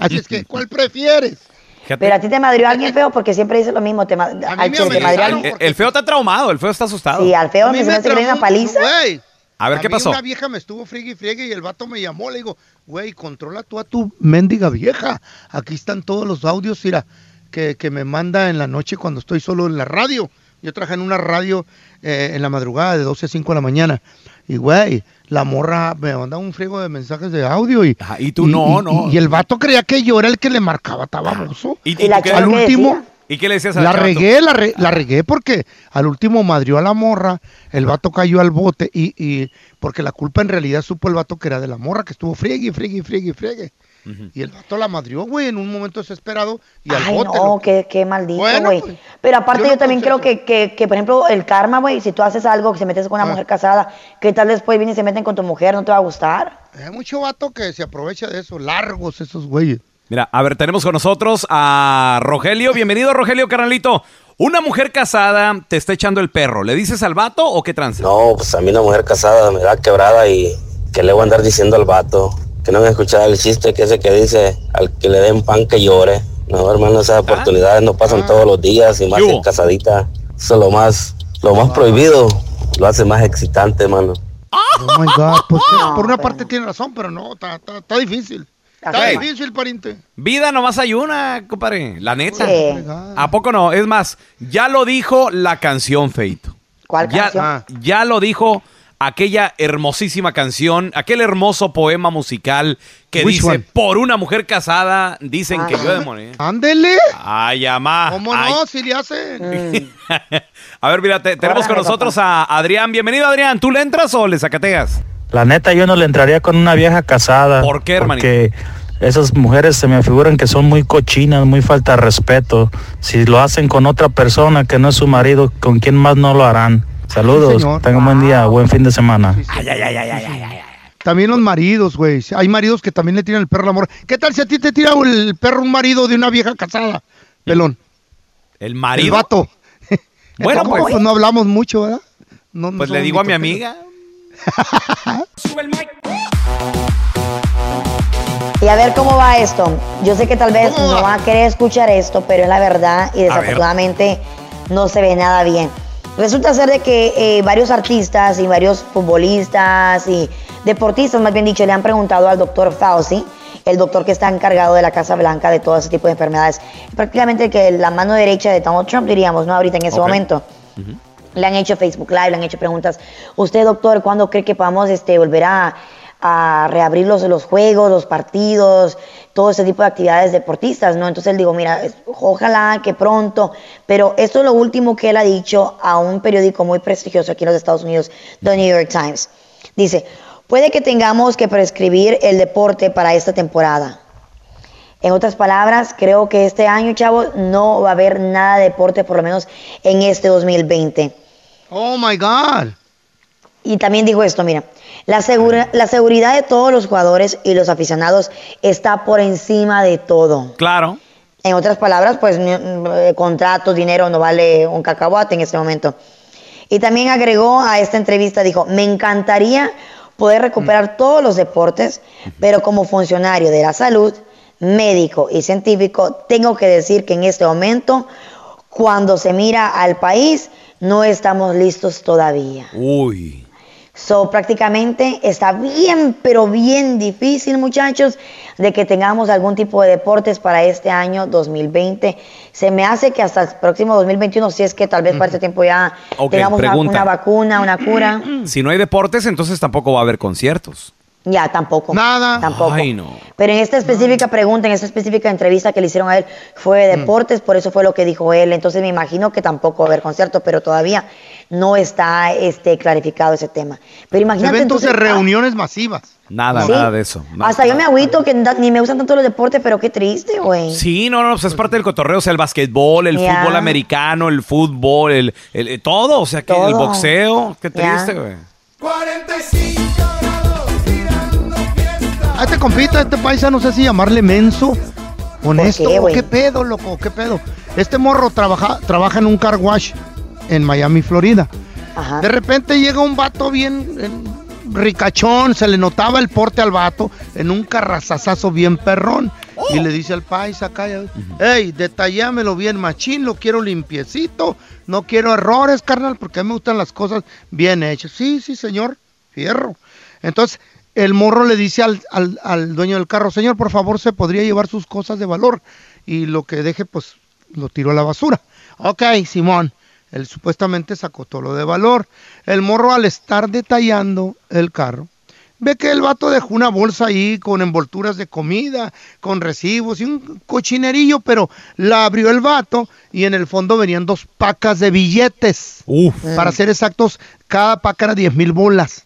Así es que, <laughs> ¿cuál prefieres? Pero a ti te madrió alguien feo porque siempre dice lo mismo, te ma- al chile te. El, feo está traumado, el feo está asustado. Sí, al feo A me mí se me hace una paliza. güey. A ver, ¿qué mí pasó? Una vieja me estuvo friegue y friegue y el vato me llamó. Le digo, güey, controla tú a tu mendiga vieja. Aquí están todos los audios, mira, que, que me manda en la noche cuando estoy solo en la radio. Yo traje en una radio eh, en la madrugada de 12 a 5 de la mañana. Y, güey, la morra me manda un friego de mensajes de audio y... Ajá, y tú no, no. Y, y el vato creía que yo era el que le marcaba, estaba baboso. ¿Y, Y Al ¿qué último... decía? y qué le decías a La regué, la, re- la regué porque al último madrió a la morra, el vato cayó al bote y, y porque la culpa en realidad supo el vato que era de la morra, que estuvo friegue, friegue, friegue, friegue. Y el vato la madrió, güey, en un momento desesperado y al Ay, bote. no, qué, qué maldito, Bueno, güey. pues, Pero aparte yo yo, no también creo que, que, que, por ejemplo, el karma, güey, si tú haces algo, que se metes con una Ah. mujer casada, que tal después vienen y se meten con tu mujer, no te va a gustar. Hay mucho vato que se aprovecha de eso, largos esos güeyes. Mira, a ver, tenemos con nosotros a Rogelio. Bienvenido, Rogelio, carnalito. Una mujer casada te está echando el perro. ¿Le dices al vato o qué trance? No, pues a mí una mujer casada me da quebrada y que le voy a andar diciendo al vato. Que no me escuchado el chiste que ese que dice al que le den pan que llore. No, hermano, esas oportunidades no pasan todos los días y más en casadita. Eso es lo más, lo más prohibido. Lo hace más excitante, hermano. Oh my God. Pues <laughs> por una parte tiene razón, pero no, está, está- está difícil. Está difícil, pariente. Vida nomás hay una, compadre. La neta. Sí. ¿A poco no? Es más, ya lo dijo la canción, Feito. ¿Cuál ya, canción? Ya lo dijo aquella hermosísima canción, aquel hermoso poema musical que Which dice, one? por una mujer casada, dicen que yo de morir. Ándele. Ay, amá. ¿Cómo Ay. no? Si le hacen. <laughs> A ver, mira, te- tenemos con nosotros a Adrián. Bienvenido, Adrián. ¿Tú le entras o le sacateas? La neta, yo no le entraría con una vieja casada. ¿Por qué, hermanito? Porque esas mujeres se me figuran que son muy cochinas, muy falta de respeto. Si lo hacen con otra persona que no es su marido, ¿con quién más no lo harán? Saludos, señor. tengan buen día, buen fin de semana. También los maridos, güey. Hay maridos que también le tiran el perro al amor. ¿Qué tal si a ti te tira el perro un marido de una vieja casada? Pelón. ¿El El marido? vato. <laughs> Bueno, ¿Cómo? pues- no hablamos mucho, ¿verdad? No- no Pues le digo a mi amiga. <laughs> Y a ver cómo va esto. Yo sé que tal vez no va a querer escuchar esto, pero es la verdad y desafortunadamente no se ve nada bien. Resulta ser de que eh, varios artistas y varios futbolistas y deportistas, más bien dicho, le han preguntado al doctor Fauci, el doctor que está encargado de la Casa Blanca de todo ese tipo de enfermedades, prácticamente que la mano derecha de Donald Trump, diríamos, ¿no? Ahorita en ese momento. Le han hecho Facebook Live, le han hecho preguntas. Usted, doctor, ¿cuándo cree que podamos este, volver a, a reabrir los, los juegos, los partidos, todo ese tipo de actividades deportistas? ¿no? Entonces él digo, mira, ojalá que pronto. Pero esto es lo último que él ha dicho a un periódico muy prestigioso aquí en los Estados Unidos, The New York Times. Dice, puede que tengamos que prescribir el deporte para esta temporada. En otras palabras, creo que este año, chavos, no va a haber nada de deporte, por lo menos en este 2020. Oh my God. Y también dijo esto, mira, la, segura- la seguridad de todos los jugadores y los aficionados está por encima de todo. Claro. En otras palabras, pues eh, contratos, dinero no vale un cacahuate en este momento. Y también agregó a esta entrevista, dijo, me encantaría poder recuperar todos los deportes, pero como funcionario de la salud, médico y científico, tengo que decir que en este momento, cuando se mira al país, no estamos listos todavía. Uy. So, prácticamente está bien, pero bien difícil, muchachos, de que tengamos algún tipo de deportes para este año 2020. Se me hace que hasta el próximo 2021, si es que tal vez para este tiempo ya tengamos una vacuna, una cura. Si no hay deportes, entonces tampoco va a haber conciertos. Ya, tampoco. Nada. Tampoco. Ay, no. Pero en esta específica pregunta, en esta específica entrevista que le hicieron a él, fue de deportes, por eso fue lo que dijo él. Entonces me imagino que tampoco va a haber conciertos, pero todavía no está este, clarificado ese tema. Pero imagínate Eventos de entonces, reuniones masivas. Nada, Sí. nada de eso. Nada. Hasta yo me agüito que ni me gustan tanto los deportes, pero qué triste, güey. Sí, no, no, pues es parte del cotorreo, o sea, el basquetbol, el fútbol americano, el fútbol, el, el- el- todo, o sea, que el boxeo, qué triste, güey. A este compita, a este paisa, no sé si llamarle menso, honesto, qué, o güey? qué pedo, loco, qué pedo. Este morro trabaja, trabaja en un car wash en Miami, Florida. De repente llega un vato bien en- ricachón, se le notaba el porte al vato en un carrazazazo bien perrón. Y le dice al paisa acá, ya ves, hey, detallámelo bien machín, lo quiero limpiecito, no quiero errores, carnal, porque a mí me gustan las cosas bien hechas. Sí, sí, señor, fierro. Entonces, el morro le dice al, al- al dueño del carro, señor, por favor, se podría llevar sus cosas de valor y lo que deje, pues, lo tiro a la basura. Ok, Simón. Él supuestamente sacó todo lo de valor. El morro al estar detallando el carro, ve que el vato dejó una bolsa ahí con envolturas de comida, con recibos y un cochinerillo, pero la abrió el vato y en el fondo venían dos pacas de billetes. Para ser exactos, cada paca era 10 mil bolas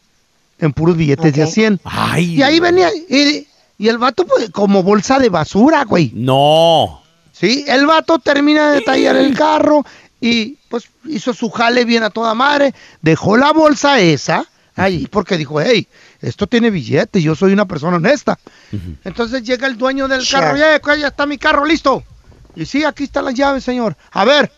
en puros billetes de a 100. Y ahí venía, y, y el vato pues, como bolsa de basura, güey. No. Sí, el vato termina de detallar el carro y pues hizo su jale bien a toda madre, dejó la bolsa esa ahí porque dijo, hey, esto tiene billete, yo soy una persona honesta. Entonces llega el dueño del Sure. carro, ya, ya está mi carro listo. Y sí, aquí están las llaves, señor. A ver,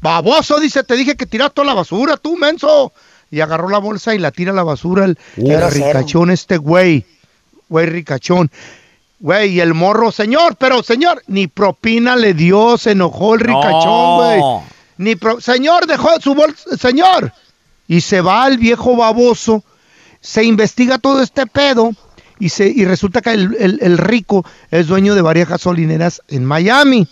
baboso, dice, te dije que tiras toda la basura, tú, menso. Y agarró la bolsa y la tira a la basura el, Qué el ricachón este güey. Güey ricachón. Güey, y el morro, señor, pero señor, ni propina le dio, se enojó el ricachón, güey. Ni pro- señor, dejó su bolsa, señor. Y se va el viejo baboso, se investiga todo este pedo y, se, y resulta que el, el- el rico es dueño de varias gasolineras en Miami.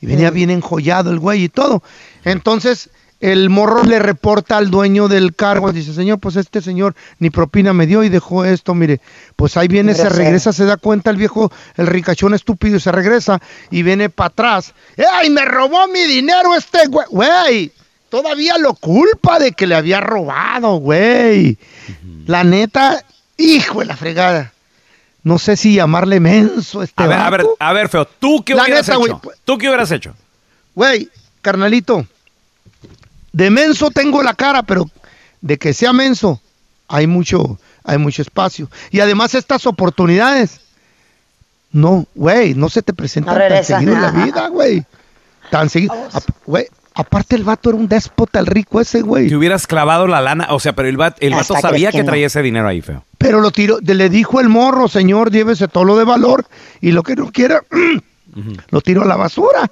Y venía bien enjollado el güey y todo. Entonces el morro le reporta al dueño del cargo, dice, señor, pues este señor ni propina me dio y dejó esto, mire, pues ahí viene, se regresa, se da cuenta el viejo, el ricachón estúpido y se regresa y viene para atrás. ¡Ay, me robó mi dinero este güey! Güey, todavía lo culpa de que le había robado, güey. La neta, hijo de la fregada. No sé si llamarle menso a este A ver, a ver, a ver, feo. ¿Tú qué La hubieras neta, hecho? güey, ¿Tú qué hubieras hecho? Güey, carnalito, de menso tengo la cara, pero de que sea menso, hay mucho, hay mucho espacio. Y además estas oportunidades, no, güey, no se te presentan No tan seguido en la <laughs> vida, güey. Tan seguido. Güey, aparte el vato era un déspota, el rico ese, güey. Te hubieras clavado la lana. O sea, pero el, va- el vato Hasta sabía que que no. traía ese dinero ahí, feo. Pero lo tiró, le dijo el morro, señor, llévese todo lo de valor y lo que no quiera, <clears throat> lo tiró a la basura.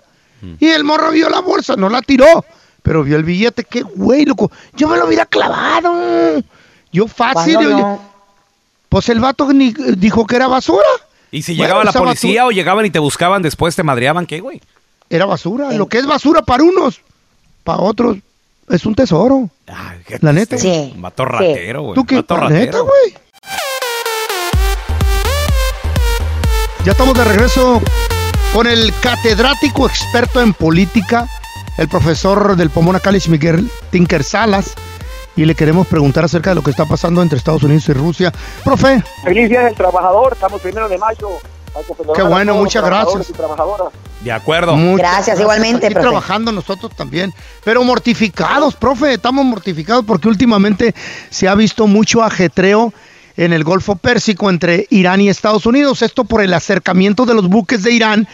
Y el morro vio la bolsa, no la tiró, pero vio el billete, qué güey, loco. Yo me lo hubiera clavado. Yo fácil. ¿Cuándo oye. no? Pues el vato ni, dijo que era basura. Y si Bueno, llegaba la policía o llegaban y te buscaban después, te madreaban, ¿qué, güey? Era basura. Lo que es basura para unos, para otros, es un tesoro. la neta. Un vato ratero, güey. ¿Tú qué? Vato La neta, ratero. güey. Ya estamos de regreso con el catedrático experto en política, el profesor del Pomona College, Miguel Tinker Salas. Y le queremos preguntar acerca de lo que está pasando entre Estados Unidos y Rusia. Profe, Feliz Día del Trabajador, estamos primero de mayo. Qué bueno, muchas gracias. De acuerdo. Muchas igualmente, Aquí profe. trabajando nosotros también. Pero mortificados, profe, estamos mortificados porque últimamente se ha visto mucho ajetreo en el Golfo Pérsico entre Irán y Estados Unidos. Esto por el acercamiento de los buques de Irán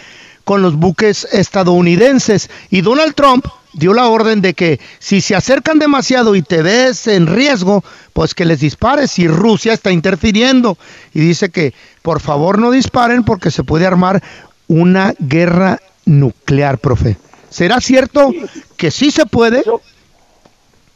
con los buques estadounidenses. Y Donald Trump dio la orden de que si se acercan demasiado y te ves en riesgo, pues que les dispares y Rusia está interfiriendo. Y dice que por favor no disparen porque se puede armar una guerra nuclear, profe. ¿Será cierto que sí se puede?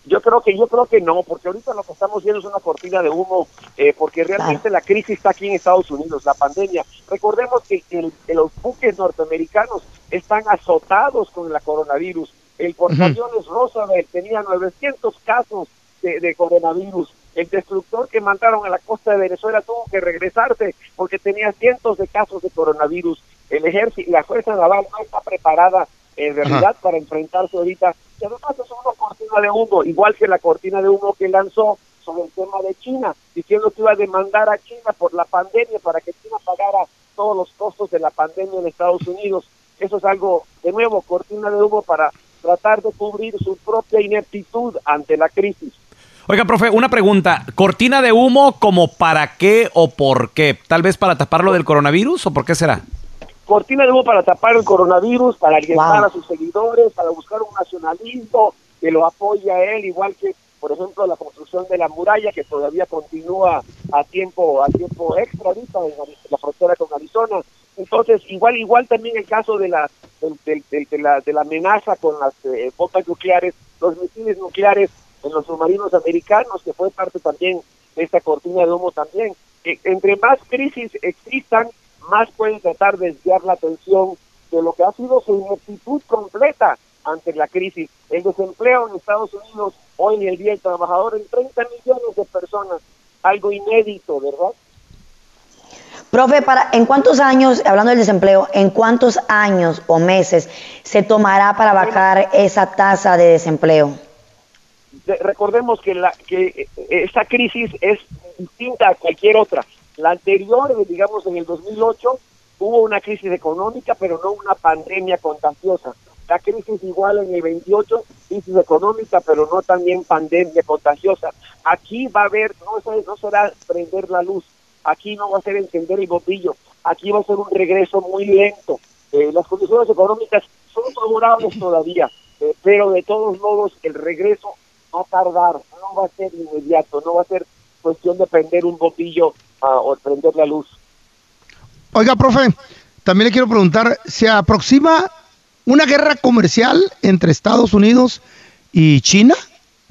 Yo creo que yo creo que no, porque ahorita lo que estamos viendo es una cortina de humo, eh, porque realmente la crisis está aquí en Estados Unidos, la pandemia. Recordemos que, el- que los buques norteamericanos están azotados con la coronavirus. El portaaviones Roosevelt tenía 900 casos de, de coronavirus. El destructor que mandaron a la costa de Venezuela tuvo que regresarse porque tenía cientos de casos de coronavirus. El ejército, la fuerza naval no está preparada en realidad para enfrentarse ahorita. Y además es una cortina de humo, igual que la cortina de humo que lanzó sobre el tema de China, diciendo que iba a demandar a China por la pandemia para que China pagara todos los costos de la pandemia en Estados Unidos. Eso es algo, de nuevo, cortina de humo para tratar de cubrir su propia ineptitud ante la crisis. Oiga, profe, una pregunta. ¿Cortina de humo como para qué o por qué? ¿Tal vez para tapar lo del coronavirus o por qué será? Cortina de humo para tapar el coronavirus, para alientar Wow. a sus seguidores, para buscar un nacionalismo que lo apoye a él, igual que, por ejemplo, la construcción de la muralla que todavía continúa a tiempo a tiempo extra ahorita en la frontera con Arizona. Entonces, igual igual también el caso de la del- del- de la, de la amenaza con las eh, bombas nucleares, los misiles nucleares en los submarinos americanos, que fue parte también de esta cortina de humo también. Eh, entre más crisis existan, más pueden tratar de desviar la atención de lo que ha sido su ineptitud completa ante la crisis. El desempleo en Estados Unidos, hoy en el Día del Trabajador, en 30 millones de personas, algo inédito, ¿verdad? Profe, para, ¿en cuántos años, hablando del desempleo, en cuántos años o meses se tomará para bajar esa tasa de desempleo? De- recordemos que, la, que eh, esta crisis es distinta a cualquier otra. La anterior, eh, digamos en el 2008, hubo una crisis económica, pero no una pandemia contagiosa. la crisis igual en el 28, crisis económica, pero no también pandemia contagiosa. Aquí va a haber, no, no será prender la luz, aquí no va a ser encender el botillo, aquí va a ser un regreso muy lento. Eh, las condiciones económicas son favorables <laughs> todavía, eh, pero de todos modos el regreso va a tardar, no va a ser inmediato, no va a ser cuestión de prender un botillo o prender la luz. Oiga, profe, también le quiero preguntar, ¿se aproxima una guerra comercial entre Estados Unidos y China?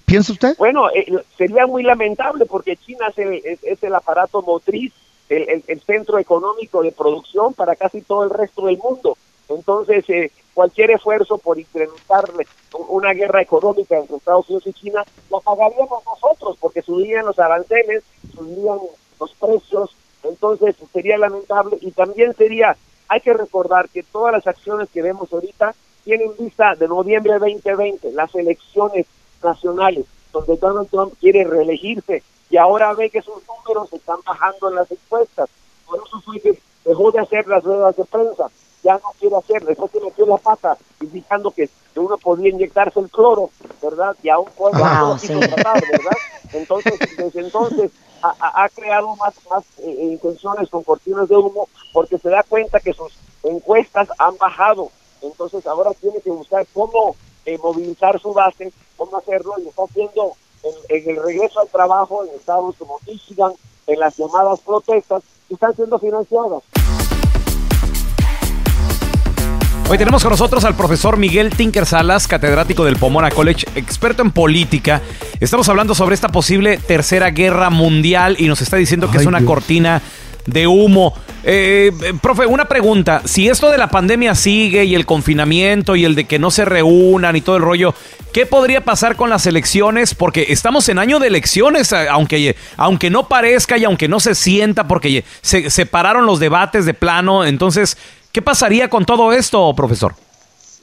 ¿Piensa usted? Bueno, eh, sería muy lamentable porque China es el, es- es el aparato motriz, el, el- el centro económico de producción para casi todo el resto del mundo. Entonces, eh, cualquier esfuerzo por incrementarle u- una guerra económica entre Estados Unidos y China, lo pagaríamos nosotros porque subirían los aranceles, subirían los precios, entonces sería lamentable y también sería, hay que recordar que todas las acciones que vemos ahorita tienen vista de noviembre 2020, las elecciones nacionales, donde Donald Trump quiere reelegirse y ahora ve que sus números están bajando en las encuestas. Por eso fue que dejó de hacer las ruedas de prensa, ya no quiere hacer, después que metió la pata indicando que, uno podía inyectarse el cloro, ¿verdad? Y aún puede Wow, lo quiso sí. tratar, ¿verdad? Entonces, desde entonces ha, creado más, más eh, eh, intenciones con cortinas de humo porque se da cuenta que sus encuestas han bajado. Entonces ahora tiene que buscar cómo eh, movilizar su base, cómo hacerlo, y está haciendo en, en el regreso al trabajo en estados como Michigan, en las llamadas protestas, que están siendo financiadas. Hoy tenemos con nosotros al profesor Miguel Tinker Salas, catedrático del Pomona College, experto en política. Estamos hablando sobre esta posible tercera guerra mundial y nos está diciendo que es una cortina de humo. Eh, profe, una pregunta. Si esto de la pandemia sigue y el confinamiento y el de que no se reúnan y todo el rollo, ¿qué podría pasar con las elecciones? Porque estamos en año de elecciones, aunque, aunque no parezca y aunque no se sienta, porque se separaron los debates de plano. Entonces, ¿qué pasaría con todo esto, profesor?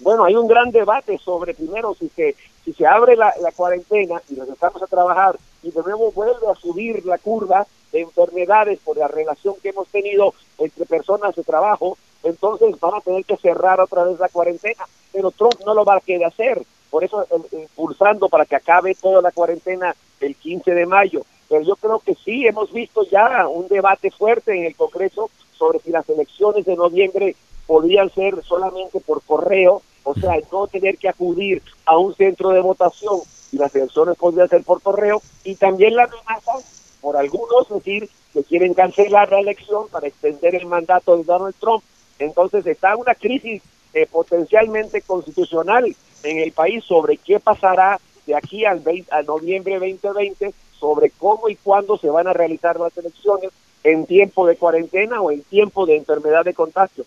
Bueno, hay un gran debate sobre, primero, si se, si se abre la, la cuarentena y regresamos a trabajar y de nuevo vuelve a subir la curva de enfermedades por la relación que hemos tenido entre personas de trabajo, entonces van a tener que cerrar otra vez la cuarentena. Pero Trump no lo va a querer hacer, por eso impulsando para que acabe toda la cuarentena el 15 de mayo. Pero yo creo que sí, hemos visto ya un debate fuerte en el Congreso sobre si las elecciones de noviembre podrían ser solamente por correo, o sea, no tener que acudir a un centro de votación y las elecciones podrían ser por correo, y también la amenaza por algunos decir que quieren cancelar la elección para extender el mandato de Donald Trump. Entonces está una crisis eh, potencialmente constitucional en el país sobre qué pasará de aquí al, 20 a noviembre 2020, sobre cómo y cuándo se van a realizar las elecciones en tiempo de cuarentena o en tiempo de enfermedad de contagio.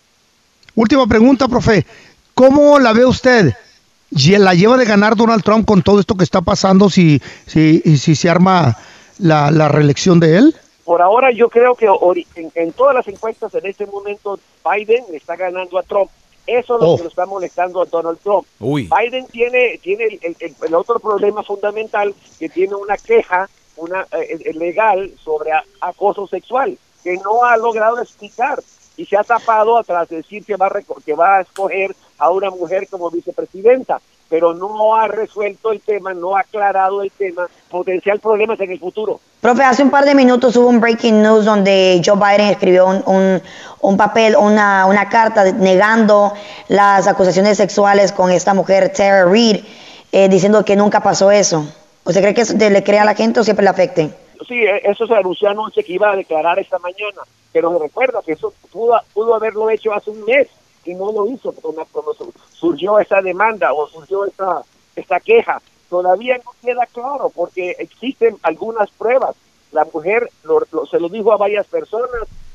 Última pregunta, profe. ¿Cómo la ve usted? ¿Lle- ¿La lleva de ganar Donald Trump con todo esto que está pasando si, si, si se arma la, la reelección de él? Por ahora yo creo que en, en todas las encuestas en este momento Biden le está ganando a Trump. Eso es lo Oh. que lo está molestando a Donald Trump. Uy. Biden tiene tiene el- el otro problema fundamental que tiene una queja una eh, eh, legal sobre a- acoso sexual que no ha logrado explicar y se ha tapado atrás de decir que va a que va a escoger a una mujer como vicepresidenta, pero no ha resuelto el tema, no ha aclarado el tema, potencial problemas en el futuro. Profe, hace un par de minutos hubo un breaking news donde Joe Biden escribió un, un- un papel, una, una carta negando las acusaciones sexuales con esta mujer, Tara Reid, eh, diciendo que nunca pasó eso. ¿Usted cree que eso le cree a la gente o siempre le afecte? Sí, eh, eso se anunció anoche que iba a declarar esta mañana, pero se recuerda que eso pudo, pudo haberlo hecho hace un mes y no lo hizo cuando, cuando su- surgió esa demanda o surgió esta, esta queja. Todavía no queda claro porque existen algunas pruebas. La mujer lo- lo- se lo dijo a varias personas,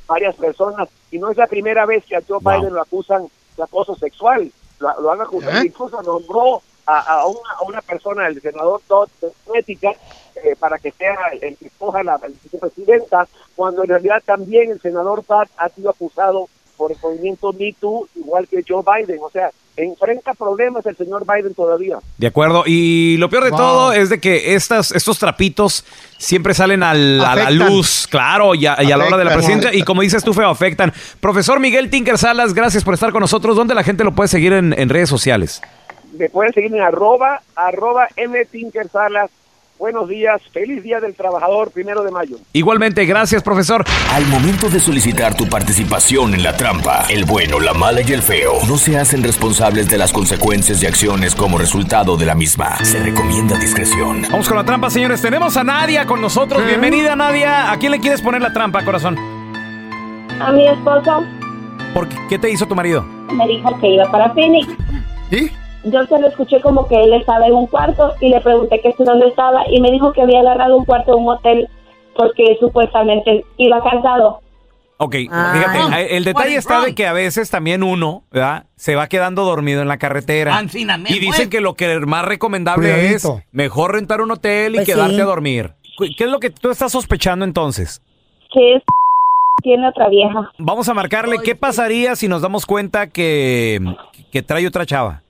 varias personas, y no es la primera vez que a Joe Biden lo acusan de acoso sexual. Lo, lo han acusado, incluso nombró a, a una, a una persona, el senador Todd de Connecticut, eh, para que sea el que escoja la, la vicepresidenta, cuando en realidad también el senador Todd ha sido acusado por el movimiento Me Too, igual que Joe Biden. O sea, enfrenta problemas el señor Biden todavía. De acuerdo. Y lo peor de Wow. todo es de que estas, estos trapitos siempre salen al- a la luz, claro, y a, y a la hora de la presidencia. Y como dices tú, feo, afectan. Profesor Miguel Tinker Salas, gracias por estar con nosotros. ¿Dónde la gente lo puede seguir en, en redes sociales? Me pueden seguir en arroba, arroba mtinkersalas. Buenos días, feliz día del trabajador, primero de mayo. Igualmente, gracias, profesor. Al momento de solicitar tu participación en la trampa, el bueno, la mala y el feo no se hacen responsables de las consecuencias y acciones como resultado de la misma. Se recomienda discreción. Vamos con la trampa, señores. Tenemos a Nadia con nosotros. Bienvenida, Nadia. ¿A quién le quieres poner la trampa, corazón? A mi esposo ¿Por qué? ¿Qué te hizo tu marido? me dijo que iba para Phoenix. ¿Y? Yo se lo escuché como que él estaba en un cuarto y le pregunté que si dónde estaba y me dijo que había agarrado un cuarto en un hotel porque supuestamente iba cansado. Ok, Ah. fíjate, eh, el detalle está de que a veces también uno, ¿verdad? Se va quedando dormido en la carretera. Y dicen fue. que lo que más recomendable Cuidadito. es mejor rentar un hotel y Pues quedarte sí. a dormir. ¿Qué es lo que tú estás sospechando entonces? Que es <laughs> tiene otra vieja. Vamos a marcarle qué pasaría si nos damos cuenta que, que trae otra chava.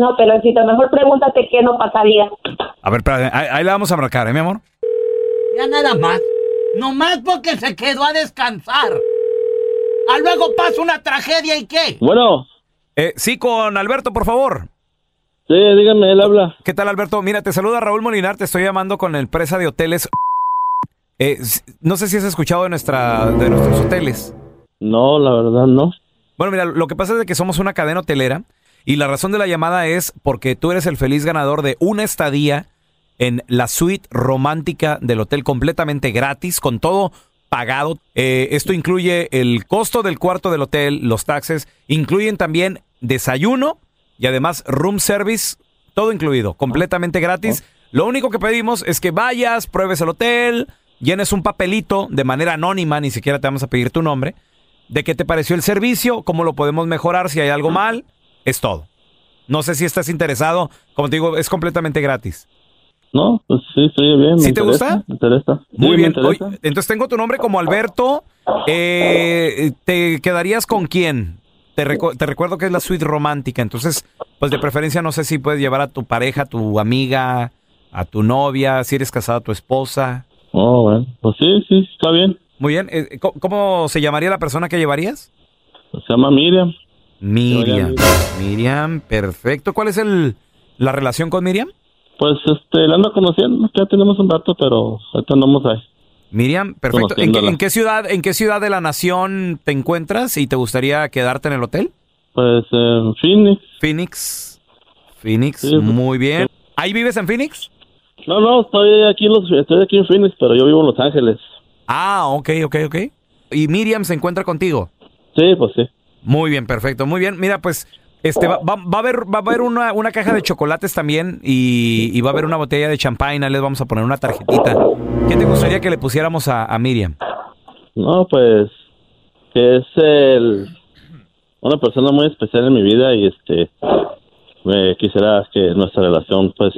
No, pero si mejor pregúntate qué no pasaría. A ver, espérate, ahí, ahí la vamos a marcar, ¿eh, mi amor? Ya nada más. Nomás porque se quedó a descansar. A luego pasa una tragedia y qué. Bueno. Eh, sí, con Alberto, por favor. Sí, dígame, él habla. ¿Qué tal, Alberto? Mira, te saluda Raúl Molinar, te estoy llamando con la empresa de hoteles. Eh, no sé si has escuchado de, nuestra, de nuestros hoteles. No, la verdad no. Bueno, mira, lo que pasa es de que somos una cadena hotelera y la razón de la llamada es porque tú eres el feliz ganador de una estadía en la suite romántica del hotel completamente gratis, con todo pagado. Eh, esto incluye el costo del cuarto del hotel, los taxes, incluyen también desayuno y además room service, todo incluido, completamente gratis. Lo único que pedimos es que vayas, pruebes el hotel, llenes un papelito de manera anónima, ni siquiera te vamos a pedir tu nombre, de qué te pareció el servicio, cómo lo podemos mejorar, si hay algo mal, es todo. No sé si estás interesado, como te digo, es completamente gratis. No, pues sí, estoy bien. me ¿Sí te interesa, gusta? Me interesa. Sí, Muy me bien. interesa. Oye, entonces tengo tu nombre como Alberto. Eh, ¿Te quedarías con quién? Te, recu- te recuerdo que es la suite romántica, entonces, pues de preferencia no sé si puedes llevar a tu pareja, a tu amiga, a tu novia, si eres casada, a tu esposa. Oh, bueno. Pues sí, sí, está bien. Muy bien. Eh, ¿cómo, cómo se llamaría la persona que llevarías? Se llama Miriam. Miriam. Miriam, perfecto. ¿Cuál es el, la relación con Miriam? Pues este, la ando conociendo. Ya tenemos un rato, pero ahorita andamos ahí. Miriam, perfecto. ¿En qué, Conociéndola. en qué ciudad, en qué ciudad de la nación te encuentras y te gustaría quedarte en el hotel? Pues en Phoenix. Phoenix. Phoenix, Sí, muy bien. ¿Ahí vives en Phoenix? No, no, estoy aquí, en los, estoy aquí en Phoenix, pero yo vivo en Los Ángeles. Ah, ok, ok, ok. ¿Y Miriam se encuentra contigo? Sí, pues sí. Muy bien, perfecto. Muy bien. Mira, pues, este va, va- va a haber, va a haber una, una caja de chocolates también y, y va a haber una botella de champagne. Les vamos a poner una tarjetita. ¿Qué te gustaría que le pusiéramos a, a Miriam? No, pues que es el, una persona muy especial en mi vida y este me quisiera que nuestra relación pues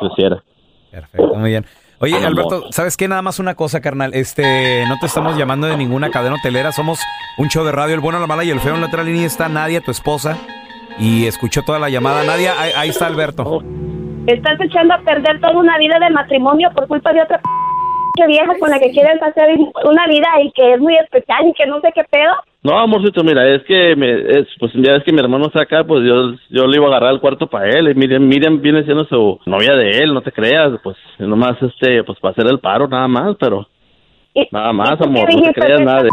creciera. Perfecto, muy bien. Oye. Alberto, ¿sabes qué? Nada más una cosa, carnal. Este, no te estamos llamando de ninguna cadena hotelera. Somos un show de radio, el bueno, la mala y el feo. En la otra línea está Nadia, tu esposa. Y escuchó toda la llamada. Nadia, ahí, ahí está Alberto. Estás echando a perder toda una vida de matrimonio por culpa de otra p- vieja con la que quieres hacer una vida y que es muy especial y que no sé qué pedo. No, amorcito, mira, es que me, es, pues ya es que mi hermano está acá, pues yo, yo le iba a agarrar el cuarto para él. Y Miriam, Miriam viene siendo su novia de él, no te creas, pues nomás este, pues para hacer el paro, nada más, pero nada más, ¿Por qué amor, no te creas nada de...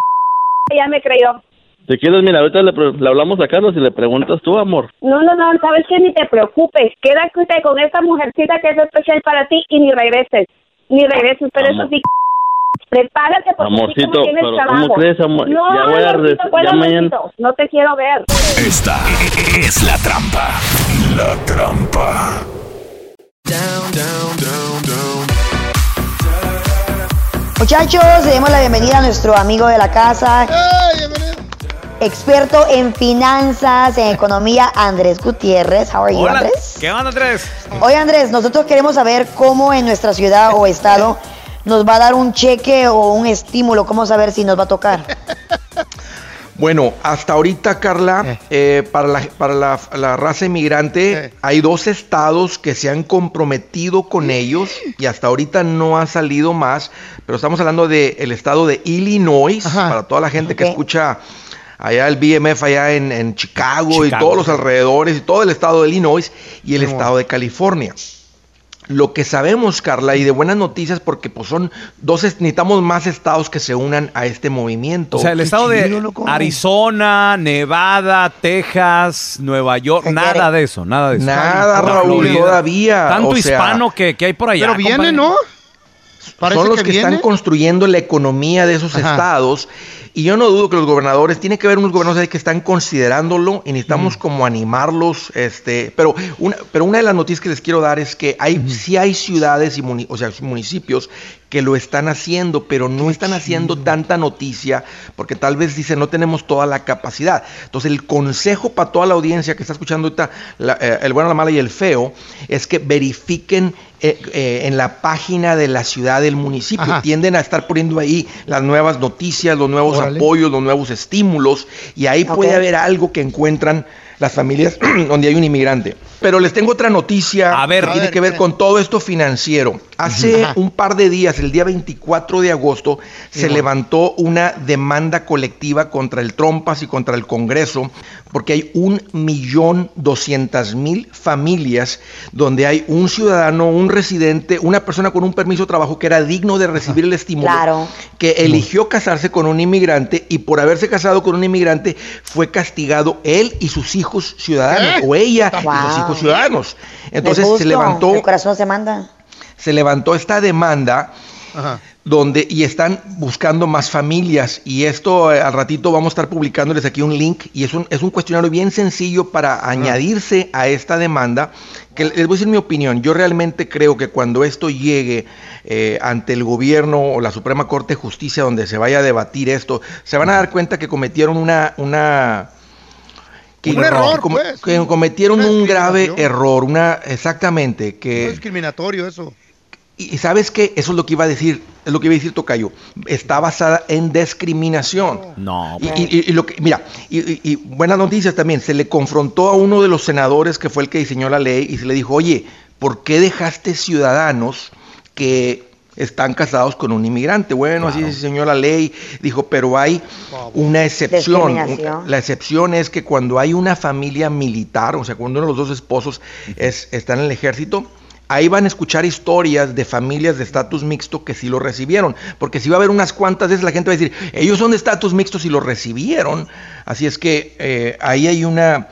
Ya me creyó. Si quieres, mira, ahorita le, pre- le hablamos a Carlos y le preguntas tú, amor. No, no, no, sabes que ni te preocupes. Quédate con esta mujercita que es especial para ti y ni regreses. Ni regreses, pero Amor. eso sí. Prepárate porque Amorcito, tienes pero trabajo. ¿cómo crees, amor? No, Ya voy a. No te quiero ver. Esta es la trampa. La trampa. Muchachos, le demos la bienvenida a nuestro amigo de la casa, experto en finanzas, en economía, Andrés Gutiérrez. How are you, Hola, Andrés? ¿qué onda, Andrés? Oye, Andrés, nosotros queremos saber cómo en nuestra ciudad o estado nos va a dar un cheque o un estímulo, cómo saber si nos va a tocar. <laughs> Bueno, hasta ahorita, Carla, eh, para, la, para la, la raza inmigrante hay dos estados que se han comprometido con ellos y hasta ahorita no ha salido más, pero estamos hablando del estado de Illinois, para toda la gente que escucha allá el BMF allá en, en Chicago, y todos los alrededores y todo el estado de Illinois y el estado de California. Lo que sabemos, Carla, y de buenas noticias porque pues son dos, necesitamos más estados que se unan a este movimiento. O sea, el estado de. Arizona, Nevada, Texas, Nueva York, nada de eso, nada de eso. Nada, Raúl, todavía. Tanto o sea, hispano que, que hay por allá. Pero viene. ¿no? Parece son los que, que están construyendo la economía de esos Ajá. estados. Y yo no dudo que los gobernadores, tiene que haber unos gobernadores que están considerándolo y necesitamos como animarlos. Este, pero, una, pero una de las noticias que les quiero dar es que hay, sí hay ciudades y muni- o sea, municipios que lo están haciendo, pero no están haciendo tanta noticia porque tal vez dicen no tenemos toda la capacidad. Entonces el consejo para toda la audiencia que está escuchando ahorita la- eh, el bueno, la mala y el feo es que verifiquen eh, eh, en la página de la ciudad del municipio. Ajá. Tienden a estar poniendo ahí las nuevas noticias, los nuevos Órale. apoyos, los nuevos estímulos y ahí puede haber algo que encuentran las familias <clears throat> donde hay un inmigrante. Pero les tengo otra noticia A ver. que A tiene ver, que ver con todo esto financiero. Hace Ajá. un par de días, el día 24 de agosto, se bueno. levantó una demanda colectiva contra el Trompas y contra el Congreso, porque hay un millón doscientas mil familias donde hay un ciudadano, un residente, una persona con un permiso de trabajo que era digno de recibir el estímulo, Claro. que eligió casarse con un inmigrante y por haberse casado con un inmigrante fue castigado él y sus hijos ciudadanos, ¿Qué? o ella y sus hijos ciudadanos. Entonces Es se levantó El corazón se manda. se levantó esta demanda Ajá. donde y están buscando más familias y esto eh, al ratito vamos a estar publicándoles aquí un link y es un, es un cuestionario bien sencillo para añadirse a esta demanda que les voy a decir mi opinión yo realmente creo que cuando esto llegue eh, ante el gobierno o la Suprema Corte de Justicia donde se vaya a debatir esto se van a dar cuenta que cometieron una una que, Un error, com- pues, que cometieron Una un grave error una exactamente No que es discriminatorio eso. y y sabes qué, eso es lo que iba a decir, es lo que iba a decir Tocayo. Está basada en discriminación. No. Y, y- y lo que, mira, y, y- y buenas noticias también, se le confrontó a uno de los senadores que fue el que diseñó la ley y se le dijo, oye, ¿por qué dejaste ciudadanos que están casados con un inmigrante? Bueno, así diseñó la ley, dijo, pero hay una excepción. La excepción es que cuando hay una familia militar, o sea, cuando uno de los dos esposos es, está en el ejército, ahí van a escuchar historias de familias de estatus mixto que sí lo recibieron. Porque si va a haber unas cuantas veces la gente va a decir, ellos son de estatus mixto y lo recibieron. Así es que eh, ahí hay una,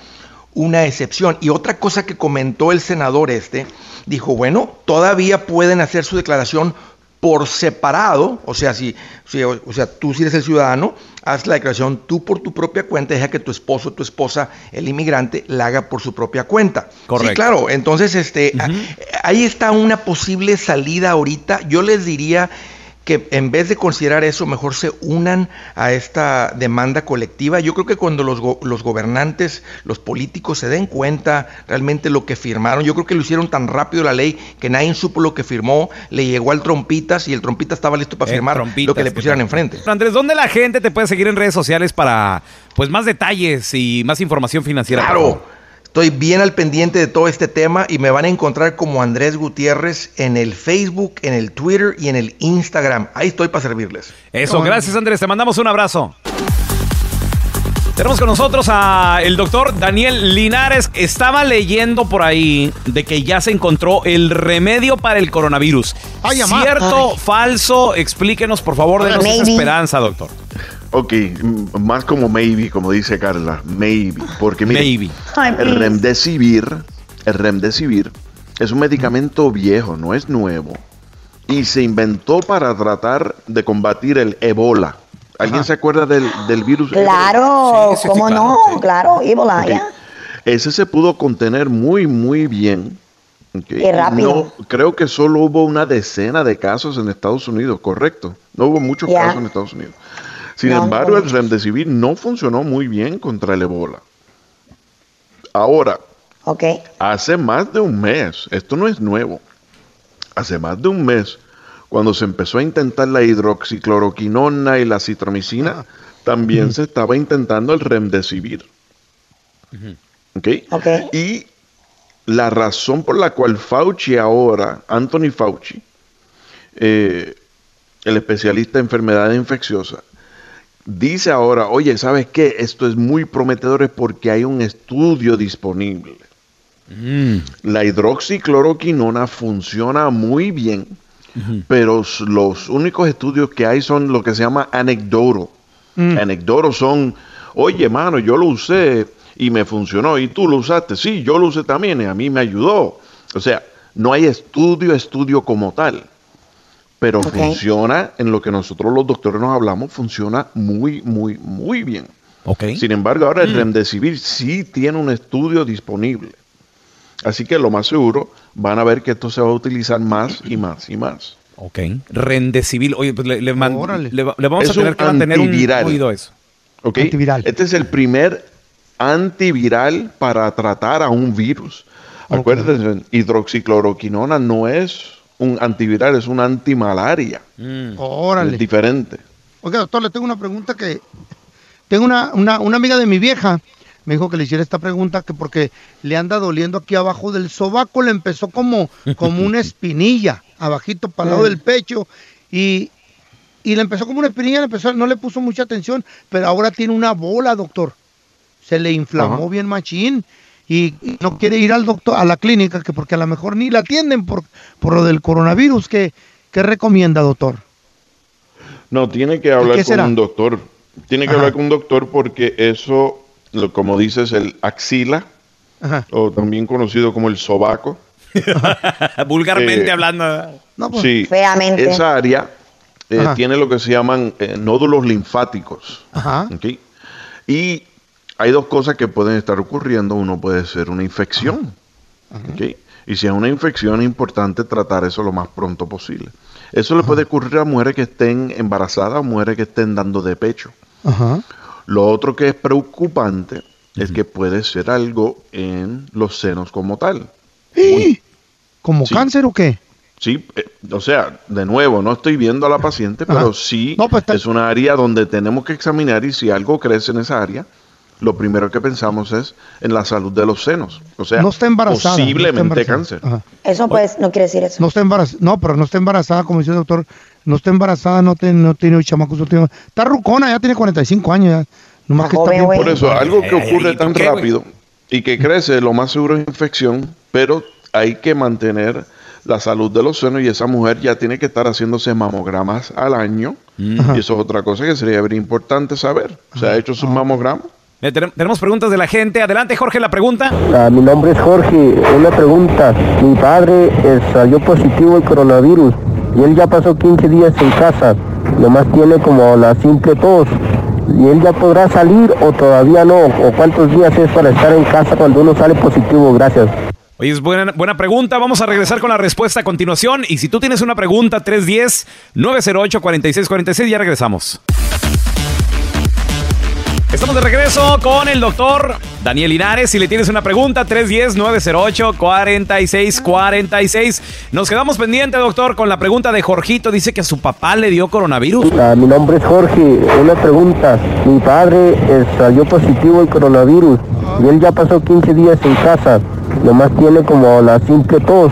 una excepción. Y otra cosa que comentó el senador este, dijo, bueno, todavía pueden hacer su declaración por separado, o sea, si, si- o, o sea, tú si eres el ciudadano, haz la declaración tú por tu propia cuenta, deja que tu esposo o tu esposa, el inmigrante, la haga por su propia cuenta. Correcto. Sí, claro, entonces este, a- ahí está una posible salida ahorita. Yo les diría que en vez de considerar eso, mejor se unan a esta demanda colectiva. Yo creo que cuando los, go- los gobernantes, los políticos se den cuenta realmente lo que firmaron, yo creo que lo hicieron tan rápido la ley que nadie supo lo que firmó, le llegó al trompitas y el trompita estaba listo para Eh, firmar lo trompitas, que le ¿qué pusieran enfrente. Andrés, ¿dónde la gente te puede seguir en redes sociales para pues más detalles y más información financiera? Claro? Estoy bien al pendiente de todo este tema y me van a encontrar como Andrés Gutiérrez en el Facebook, en el Twitter y en el Instagram. Ahí estoy para servirles. Eso, gracias Andrés, te mandamos un abrazo. Tenemos con nosotros a el doctor Daniel Linares. Estaba leyendo por ahí de que ya se encontró el remedio para el coronavirus. Ay. ¿Cierto, Ay. falso? Explíquenos, por favor, denos esa esperanza, doctor. Ok, más como maybe, como dice Carla, maybe. Porque mire, Maybe. Ay, el remdesivir, el remdesivir es un medicamento viejo, no es nuevo. Y se inventó para tratar de combatir el Ebola. ¿Alguien se acuerda del, del virus? Ebola? Claro, Sí, ¿cómo claro, no? sí. Claro, ya. Ese se pudo contener muy, muy bien. Ok. Qué rápido. No, creo que solo hubo una decena de casos en Estados Unidos, correcto. No hubo muchos casos en Estados Unidos. Sin No, embargo, el remdesivir no funcionó muy bien contra el ébola. Ahora, hace más de un mes, esto no es nuevo, hace más de un mes, cuando se empezó a intentar la hidroxicloroquinona y la citromicina, también se estaba intentando el remdesivir. ¿Ok? Ok. Y la razón por la cual Fauci ahora, Anthony Fauci, eh, el especialista en enfermedades infecciosas, dice ahora, oye, ¿sabes qué? Esto es muy prometedor porque hay un estudio disponible. La hidroxicloroquinona funciona muy bien, pero los únicos estudios que hay son lo que se llama anecdotal. Anecdotos son, oye, mano, yo lo usé y me funcionó, y tú lo usaste, sí, yo lo usé también y a mí me ayudó. O sea, no hay estudio, estudio como tal, pero funciona en lo que nosotros los doctores nos hablamos, funciona muy, muy, muy bien. Sin embargo, ahora el Remdesivir sí tiene un estudio disponible. Así que lo más seguro van a ver que esto se va a utilizar más y más y más. Ok. Rendecivil. Oye, pues le, le man- le va- le vamos Es a tener que mantener un antiviral. oído a eso. ¿ok? Este es el primer antiviral para tratar a un virus. Acuérdense, hidroxicloroquinona no es un antiviral, es una antimalaria. Órale. Es diferente. Oiga, doctor, le tengo una pregunta que... Tengo una, una, una amiga de mi vieja, me dijo que le hiciera esta pregunta, que porque le anda doliendo aquí abajo del sobaco, le empezó como, como una <laughs> espinilla, abajito para el lado Mm. del pecho, y, y le empezó como una espinilla, le empezó, no le puso mucha atención, pero ahora tiene una bola, doctor. Se le inflamó Ajá. bien machín y, no quiere ir al doctor, a la clínica, que porque a lo mejor ni la atienden por, por lo del coronavirus. ¿Qué, qué recomienda, doctor? No, tiene que hablar con será? un doctor. Tiene que Ajá. hablar con un doctor porque eso, lo- como dices, el axila, Ajá. o también conocido como el sobaco. <laughs> Vulgarmente Eh, hablando. sí, Feamente. esa área eh, tiene lo que se llaman eh, nódulos linfáticos. Ajá. ¿ok? Y hay dos cosas que pueden estar ocurriendo. Uno puede ser una infección. Y si es una infección, es importante tratar eso lo más pronto posible. Eso le puede ocurrir a mujeres que estén embarazadas o mujeres que estén dando de pecho. Lo otro que es preocupante es que puede ser algo en los senos como tal. ¿Como Sí. cáncer o qué? Sí, eh, o sea, de nuevo, no estoy viendo a la paciente, pero sí pues, es una área donde tenemos que examinar y si algo crece en esa área, lo primero que pensamos es en la salud de los senos. O sea, no está embarazada. no está posiblemente embarazada. cáncer. Ajá. Eso pues no quiere decir eso. No está embarazada, no, pero no está embarazada, como dice el doctor, no está embarazada, no tiene, no tiene chamacos, no tiene- está rucona, ya tiene 45 años ya. Nomás que está bien Por eso, algo que Ay, ay, ocurre ¿y tan qué, rápido y que crece, lo más seguro es infección, pero hay que mantener la salud de los senos y esa mujer ya tiene que estar haciéndose mamogramas al año. Ajá. Y eso es otra cosa que sería bien importante saber. ¿Se ha hecho sus mamogramas? Eh, tenem- tenemos preguntas de la gente. Adelante, Jorge, la pregunta. Ah, mi nombre es Jorge. Una pregunta. Mi padre eh, salió positivo el coronavirus y él ya pasó 15 días en casa. Nomás tiene como la simple tos. ¿Y él ya podrá salir o todavía no? ¿O cuántos días es para estar en casa cuando uno sale positivo? Gracias. Oye, es buena, buena pregunta. Vamos a regresar con la respuesta a continuación. Y si tú tienes una pregunta, 310-908-4646, ya regresamos. Estamos de regreso con el doctor Daniel Linares. Si le tienes una pregunta, 310-908-4646. Nos quedamos pendientes, doctor, con la pregunta de Jorgito. Dice que a su papá le dio coronavirus. Ah, mi nombre es Jorge. Una pregunta. Mi padre salió positivo el coronavirus y él ya pasó 15 días en casa. Nomás tiene como la simple tos.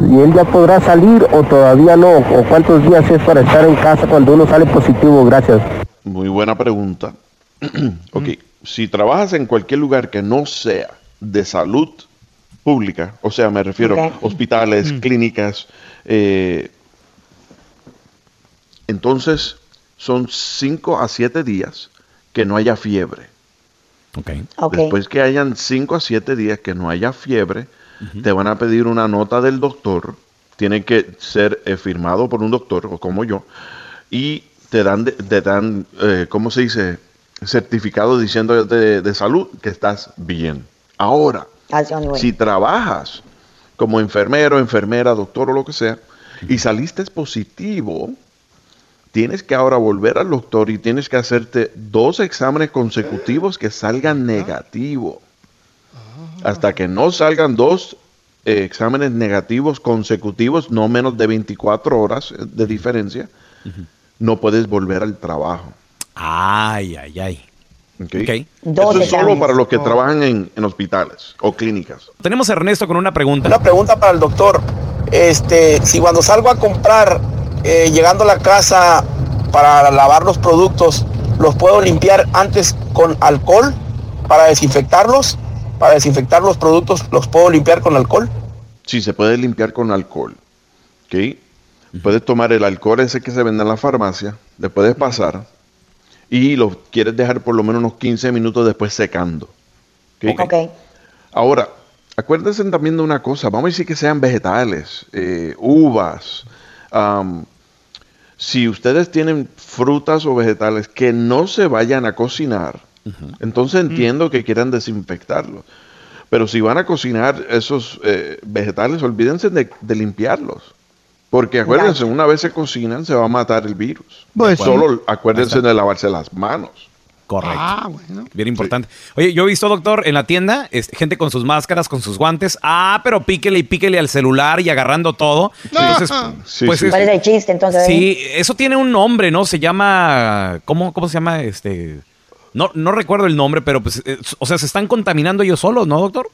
¿Y él ya podrá salir o todavía no? ¿O cuántos días es para estar en casa cuando uno sale positivo? Gracias. Muy buena pregunta. <clears throat> ok, si trabajas en cualquier lugar que no sea de salud pública, o sea, me refiero a hospitales, clínicas, eh, entonces son 5 a 7 días que no haya fiebre. Ok. Después que hayan 5 a 7 días que no haya fiebre, te van a pedir una nota del doctor, tiene que ser eh, firmado por un doctor o como yo, y te dan, de- te dan eh, ¿cómo se dice? Certificado diciendo de, de salud que estás bien. Ahora, way. si trabajas como enfermero, enfermera, doctor o lo que sea, y saliste positivo, tienes que ahora volver al doctor y tienes que hacerte dos exámenes consecutivos que salgan negativos. Hasta que no salgan dos eh, exámenes negativos consecutivos, no menos de 24 horas eh, de diferencia, no puedes volver al trabajo. Ay, ay, ay. ¿ok? Dos Eso es solo para los que Oh. trabajan en, en hospitales o clínicas. Tenemos a Ernesto con una pregunta. Una pregunta para el doctor. Este, si cuando salgo a comprar, eh, llegando a la casa para lavar los productos, los puedo limpiar antes con alcohol para desinfectarlos, para desinfectar los productos, los puedo limpiar con alcohol. Sí, se puede limpiar con alcohol. ¿Ok? Puedes tomar el alcohol ese que se vende en la farmacia, le puedes pasar y lo quieres dejar por lo menos unos 15 minutos después secando. ¿Ok? Ok. Ahora, acuérdense también de una cosa, vamos a decir que sean vegetales, eh, uvas. am, si ustedes tienen frutas o vegetales que no se vayan a cocinar, entonces entiendo que quieran desinfectarlos. Pero si van a cocinar esos eh, vegetales, olvídense de, de limpiarlos. Porque acuérdense, una vez se cocinan, se va a matar el virus. Pues. Solo acuérdense de lavarse las manos. Correcto. Ah, bueno. Bien importante. Oye, yo he visto, doctor, en la tienda, este, gente con sus máscaras, con sus guantes. Ah, pero píquele y píquele al celular y agarrando todo. Entonces, Sí, pues sí. es- ¿Cuál es el chiste entonces? Sí, eso tiene un nombre, ¿no? Se llama. ¿Cómo, cómo se llama? Este. No, no recuerdo el nombre, pero pues. eh, o sea, se están contaminando ellos solos, ¿no, doctor?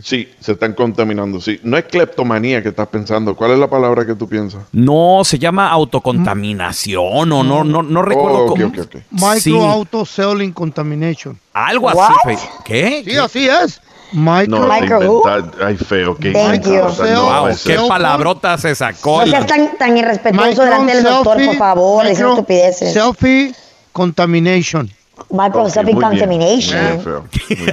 Sí, se están contaminando, sí. No es cleptomanía que estás pensando. ¿Cuál es la palabra que tú piensas? No, se llama autocontaminación o no, no, no recuerdo Oh, ok, cómo. ok, ok. Micro Sí. auto selling contamination. Algo así. What? fe- ¿Qué? Sí, así es. Micro. No, Micro Ay, feo, qué Wow, qué palabrota se sacó. No seas tan, tan irrespetuoso Micron delante del doctor, por favor, micro estupideces. Selfie contamination. Micro Ok, selfie muy bien, contamination. <laughs> bien.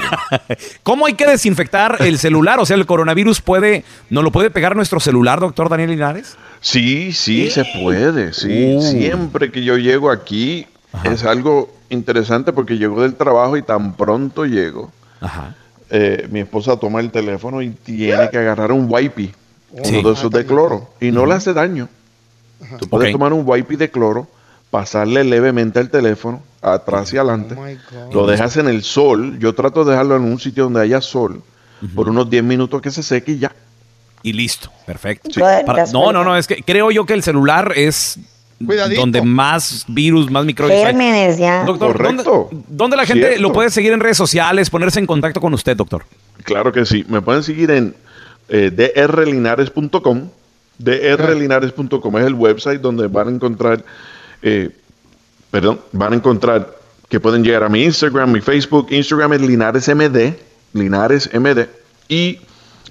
¿Cómo hay que desinfectar el celular? O sea, el coronavirus puede, ¿no lo puede pegar nuestro celular, doctor Daniel Linares? Sí, sí, se puede, sí. Uh. Siempre que yo llego aquí es algo interesante porque llego del trabajo y tan pronto llego, Ajá. eh, mi esposa toma el teléfono y tiene que agarrar un wipey, Sí. uno de esos de cloro, y no le hace daño. Tú puedes tomar un wipey de cloro, pasarle levemente el teléfono, atrás y adelante, Oh lo dejas en el sol, yo trato de dejarlo en un sitio donde haya sol, por unos 10 minutos que se seque y ya. Y listo, perfecto. Sí. Para- no, no, no, es que creo yo que el celular es Cuidadito. donde más virus, más microbios. Gérmenes, ya. Doctor, ¿dónde, Correcto. dónde la gente Cierto. lo puede seguir en redes sociales, ponerse en contacto con usted, doctor? Claro que sí. Me pueden seguir en eh, drlinares.com. drlinares.com es el website donde van a encontrar, eh, perdón, van a encontrar que pueden llegar a mi Instagram, mi Facebook. Instagram es LinaresMD, LinaresMD. Y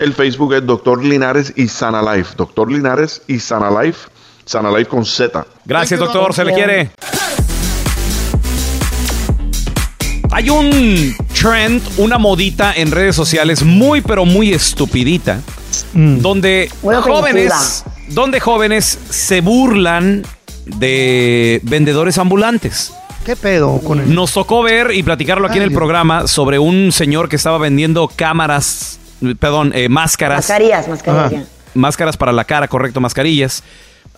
el Facebook es Doctor Linares y Sana Life. Doctor Linares y Sana Life. Sana Life con Z. Gracias, doctor, se le quiere. Hay un trend, una modita en redes sociales muy pero muy estupidita, donde Muy jóvenes, donde jóvenes se burlan de vendedores ambulantes. ¿Qué pedo con él? Nos tocó ver y platicarlo aquí en el Dios. programa sobre un señor que estaba vendiendo cámaras, perdón, eh, máscaras. Mascarillas, mascarillas. Ajá. Máscaras para la cara, correcto, mascarillas.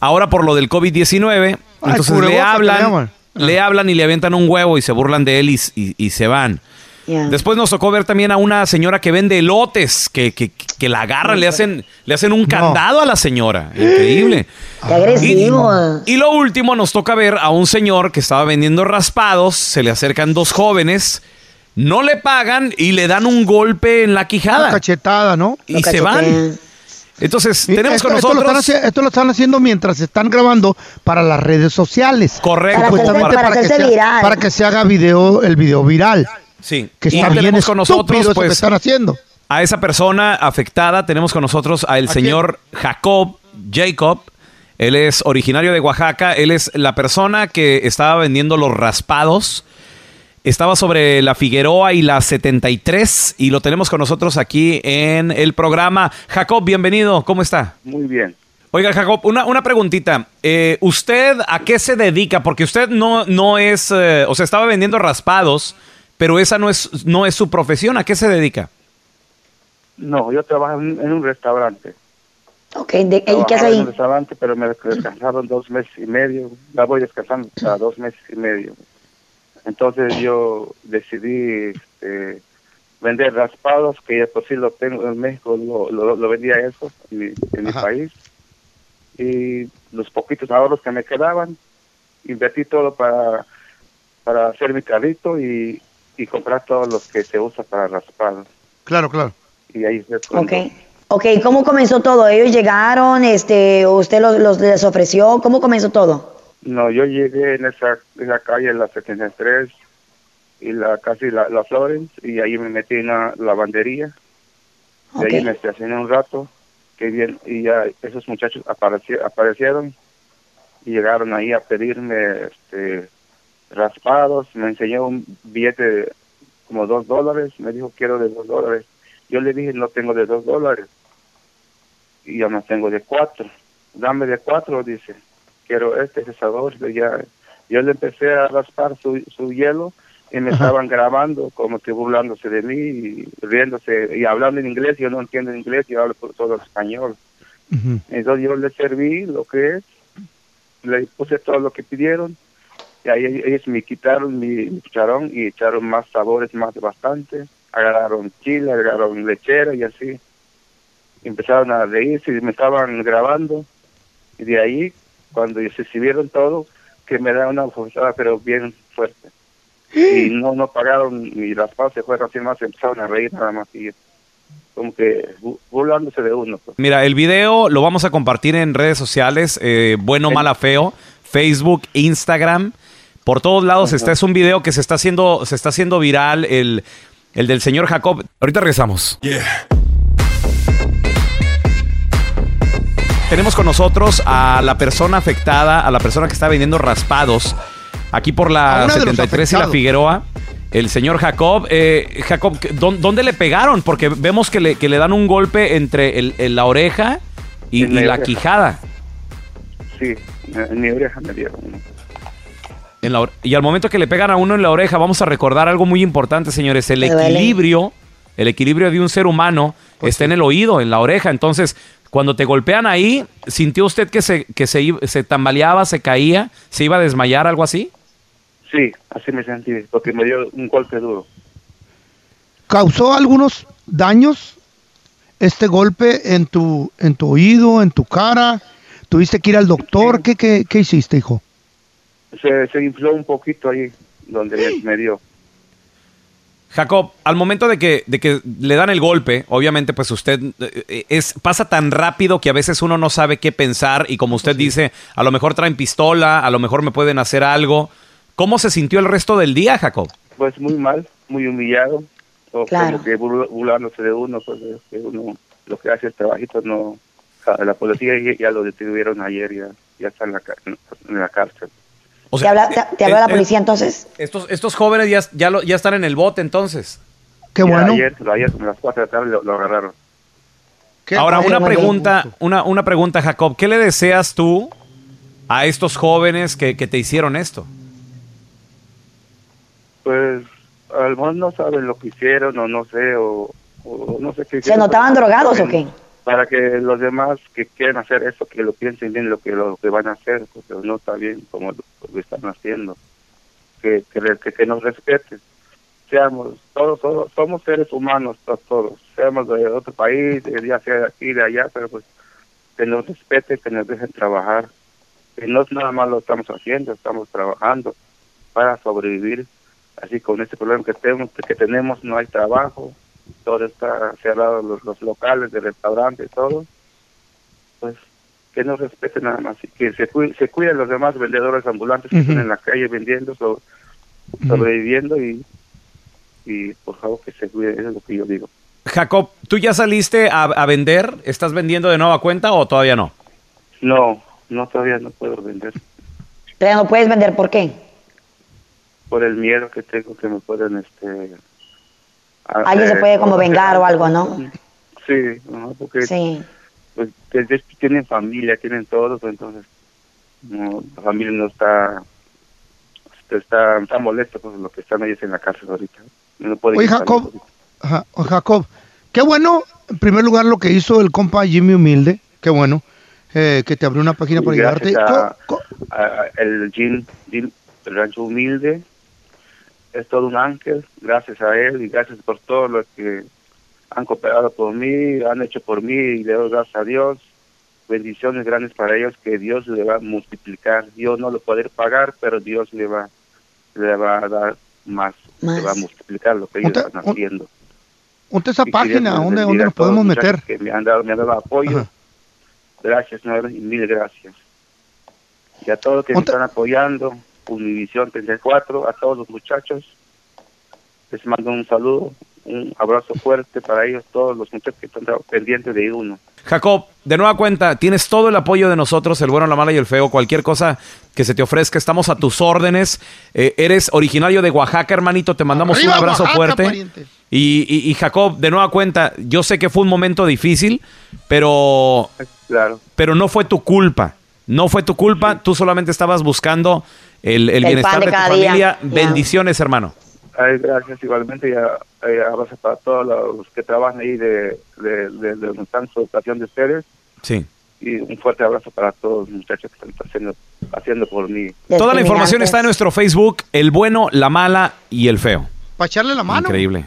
Ahora por lo del COVID-19, entonces le hablan, le hablan y le avientan un huevo y se burlan de él y, y- y se van. Después nos tocó ver también a una señora que vende elotes, que, que- que la agarran, le hacen, le hacen un candado a la señora. Increíble. Qué agresivo. Y lo último, nos toca ver a un señor que estaba vendiendo raspados, se le acercan dos jóvenes, no le pagan y le dan un golpe en la Una quijada. cachetada, ¿no? Y se van. Entonces, tenemos esto, con esto lo nosotros... están esto lo están haciendo mientras están grabando para las redes sociales. Correcto. Para hacerse- Supuestamente para que sea- viral. para que se haga video, el video viral. Sí. Que Y está bien tenemos con nosotros, que pues, están haciendo. a esa persona afectada tenemos con nosotros al señor Jacob Jacob. Él es originario de Oaxaca. Él es la persona que estaba vendiendo los raspados. Estaba sobre la Figueroa y la 73 y lo tenemos con nosotros aquí en el programa. Jacob, bienvenido. ¿Cómo está? Muy bien. Oiga, Jacob, una, una preguntita. Eh, ¿Usted a qué se dedica? Porque usted no, no es, eh, o sea, estaba vendiendo raspados, pero esa no es, no es su profesión. ¿A qué se dedica? No, yo trabajo en, en un restaurante. Ok, de- ¿y qué hace Trabajaba en un ahí? restaurante, pero me descansaron dos meses y medio. Ya voy descansando cada dos meses y medio. Entonces yo decidí este, vender raspados, que ya por sí lo tengo en México, lo, lo, lo vendía eso en mi, en mi país. Y los poquitos ahorros que me quedaban, invertí todo para, para hacer mi carrito y, y comprar todos los que se usa para raspados. Claro, claro. Y ahí fue cuando- Ok. ¿cómo comenzó todo? ¿Ellos llegaron? Este, ¿Usted los, los les ofreció? ¿Cómo comenzó todo? No, yo llegué en esa, en la calle, la 73 y la casi la, la Florence, y ahí me metí en la lavandería. De ahí me estacioné un rato, que bien, y ya esos muchachos apareci- aparecieron y llegaron ahí a pedirme este, raspados. Me enseñó un billete de como dos dólares, me dijo quiero de dos dólares. Yo le dije no tengo de dos dólares y yo no tengo de cuatro. Dame de cuatro, dice. Quiero este, ese sabor. Ya, yo le empecé a raspar su, su hielo y me estaban grabando como que burlándose de mí y riéndose y hablando en inglés. Yo no entiendo inglés, yo hablo por todo español. Entonces yo le serví lo que es, le puse todo lo que pidieron y ahí ellos me quitaron mi, mi cucharón y echaron más sabores, más bastante. Agarraron chile, agarraron lechera y así. Empezaron a reírse y me estaban grabando. Y de ahí, cuando se exhibieron todo, que me da una bofetada, pero bien fuerte. Y <gasps> no no pagaron y las pausas se fueron así más, empezaron a reír nada más. Y como que bu- burlándose de uno. Pues. Mira, el video lo vamos a compartir en redes sociales, eh, bueno, mala, feo, Facebook, Instagram, por todos lados está, es un video que se está haciendo, se está haciendo viral, el, el del señor Jacob. Ahorita regresamos. Tenemos con nosotros a la persona afectada, a la persona que está vendiendo raspados, aquí por la uno de los 73 y la. Figueroa. El señor Jacob, eh, Jacob, ¿dó- ¿dónde le pegaron? Porque vemos que le, que le dan un golpe entre el- el- la oreja y, la y la oreja. quijada. Sí, en mi oreja me dieron. En la ore- y al momento que le pegan a uno en la oreja, vamos a recordar algo muy importante, señores. El equilibrio, el equilibrio de un ser humano Pues está en el oído, en la oreja. Entonces, cuando te golpean ahí, ¿sintió usted que se, que se, iba- se tambaleaba, se caía, se iba a desmayar, algo así? Sí, así me sentí, porque me dio un golpe duro. ¿Causó algunos daños este golpe en tu, en tu oído, en tu cara? ¿Tuviste que ir al doctor? ¿Qué, qué, qué hiciste, hijo? Se, se infló un poquito ahí donde me, me dio. Jacob, al momento de que, de que le dan el golpe, obviamente, pues usted eh, es, pasa tan rápido que a veces uno no sabe qué pensar y como usted dice, a lo mejor traen pistola, a lo mejor me pueden hacer algo. ¿Cómo se sintió el resto del día, Jacob? Pues muy mal, muy humillado, o Claro. como que burl- burlándose de uno, pues es que uno lo que hace el trabajito no... La policía ya, ya lo detuvieron ayer, ya, ya está en la, ca- en la cárcel. O ¿Te, habla- te- te habló eh, la eh, policía entonces? Estos, estos jóvenes ya, ya, lo- ya están en el bote entonces. Qué Ya bueno. Ayer, ayer a las 4 de la tarde lo, lo agarraron. Ahora, una pregunta, una, una pregunta, Jacob. ¿Qué le deseas tú a estos jóvenes que, que te hicieron esto? Pues a lo mejor no saben lo que hicieron o no sé, o, o no sé qué ¿Se hicieron, notaban pero- drogados o qué? Para que los demás que quieren hacer eso, que lo piensen bien lo que lo que van a hacer, porque no está bien como lo, están haciendo. Que, que, que, nos respeten. Seamos, todos, todos somos seres humanos, todos. Seamos de otro país, ya sea de aquí, de allá, pero pues que nos respeten, que nos dejen trabajar. Que no es nada más lo estamos haciendo, estamos trabajando para sobrevivir. Así con este problema que tenemos, que tenemos no hay trabajo, todo está cerrado, los, los locales de restaurantes, todo. Pues que nos respeten nada más y que se, cuiden, se cuiden los demás vendedores ambulantes que están en la calle vendiendo, so- sobreviviendo y, y por favor que se cuiden, eso es lo que yo digo. Jacob, ¿tú ya saliste a, a vender? ¿Estás vendiendo de nueva cuenta o todavía no? No, no todavía no puedo vender Todavía no puedes vender, ¿por qué? por el miedo que tengo que me pueden este Alguien se eh, puede como vengar o algo, ¿no? Sí, ajá, porque Sí. pues tienen familia, tienen todo, pues, entonces no, la familia no está está, está molesta por lo que están ellos en la cárcel ahorita. No pueden Oye, Jacob. Ajá, Jacob, qué bueno, en primer lugar, lo que hizo el compa Jimmy Humilde, qué bueno, eh, que te abrió una página para ayudarte. gracias a, a- el Jim, Jim, el rancho humilde, es todo un ángel, gracias a él y gracias por todo lo que han cooperado por mí, han hecho por mí y le doy gracias a Dios. Bendiciones grandes para ellos que Dios le va a multiplicar. Yo no lo poder pagar, pero Dios le va, le va a dar más, le va a multiplicar lo que ellos están haciendo. Ponte esa Y Dios página, ¿dónde, dónde nos podemos meter? Que me han dado, me han dado apoyo. Ajá. Gracias, señor, y mil gracias. y a todos los que me están apoyando, Univisión 34, a todos los muchachos. Les mando un saludo, un abrazo fuerte para ellos, todos los muchachos que están pendientes de uno. Jacob, de nueva cuenta, tienes todo el apoyo de nosotros, el bueno, la mala y el feo. Cualquier cosa que se te ofrezca, estamos a tus órdenes. Eh, eres originario de Oaxaca, hermanito, te mandamos Arriba, un abrazo Oaxaca, fuerte. Y, y- y, Jacob, de nueva cuenta, yo sé que fue un momento difícil, pero, Claro. pero no fue tu culpa. No fue tu culpa, tú solamente estabas buscando el, el El bienestar de de, tu día. familia. Bendiciones, hermano. Ay, gracias igualmente y eh, abrazo para todos los que trabajan ahí de, de, de, de su educación de ustedes Sí. y un fuerte abrazo para todos los muchachos que están haciendo, haciendo por mí. Toda la información está en nuestro Facebook, el bueno, la mala y el feo. Para echarle la mano. Increíble.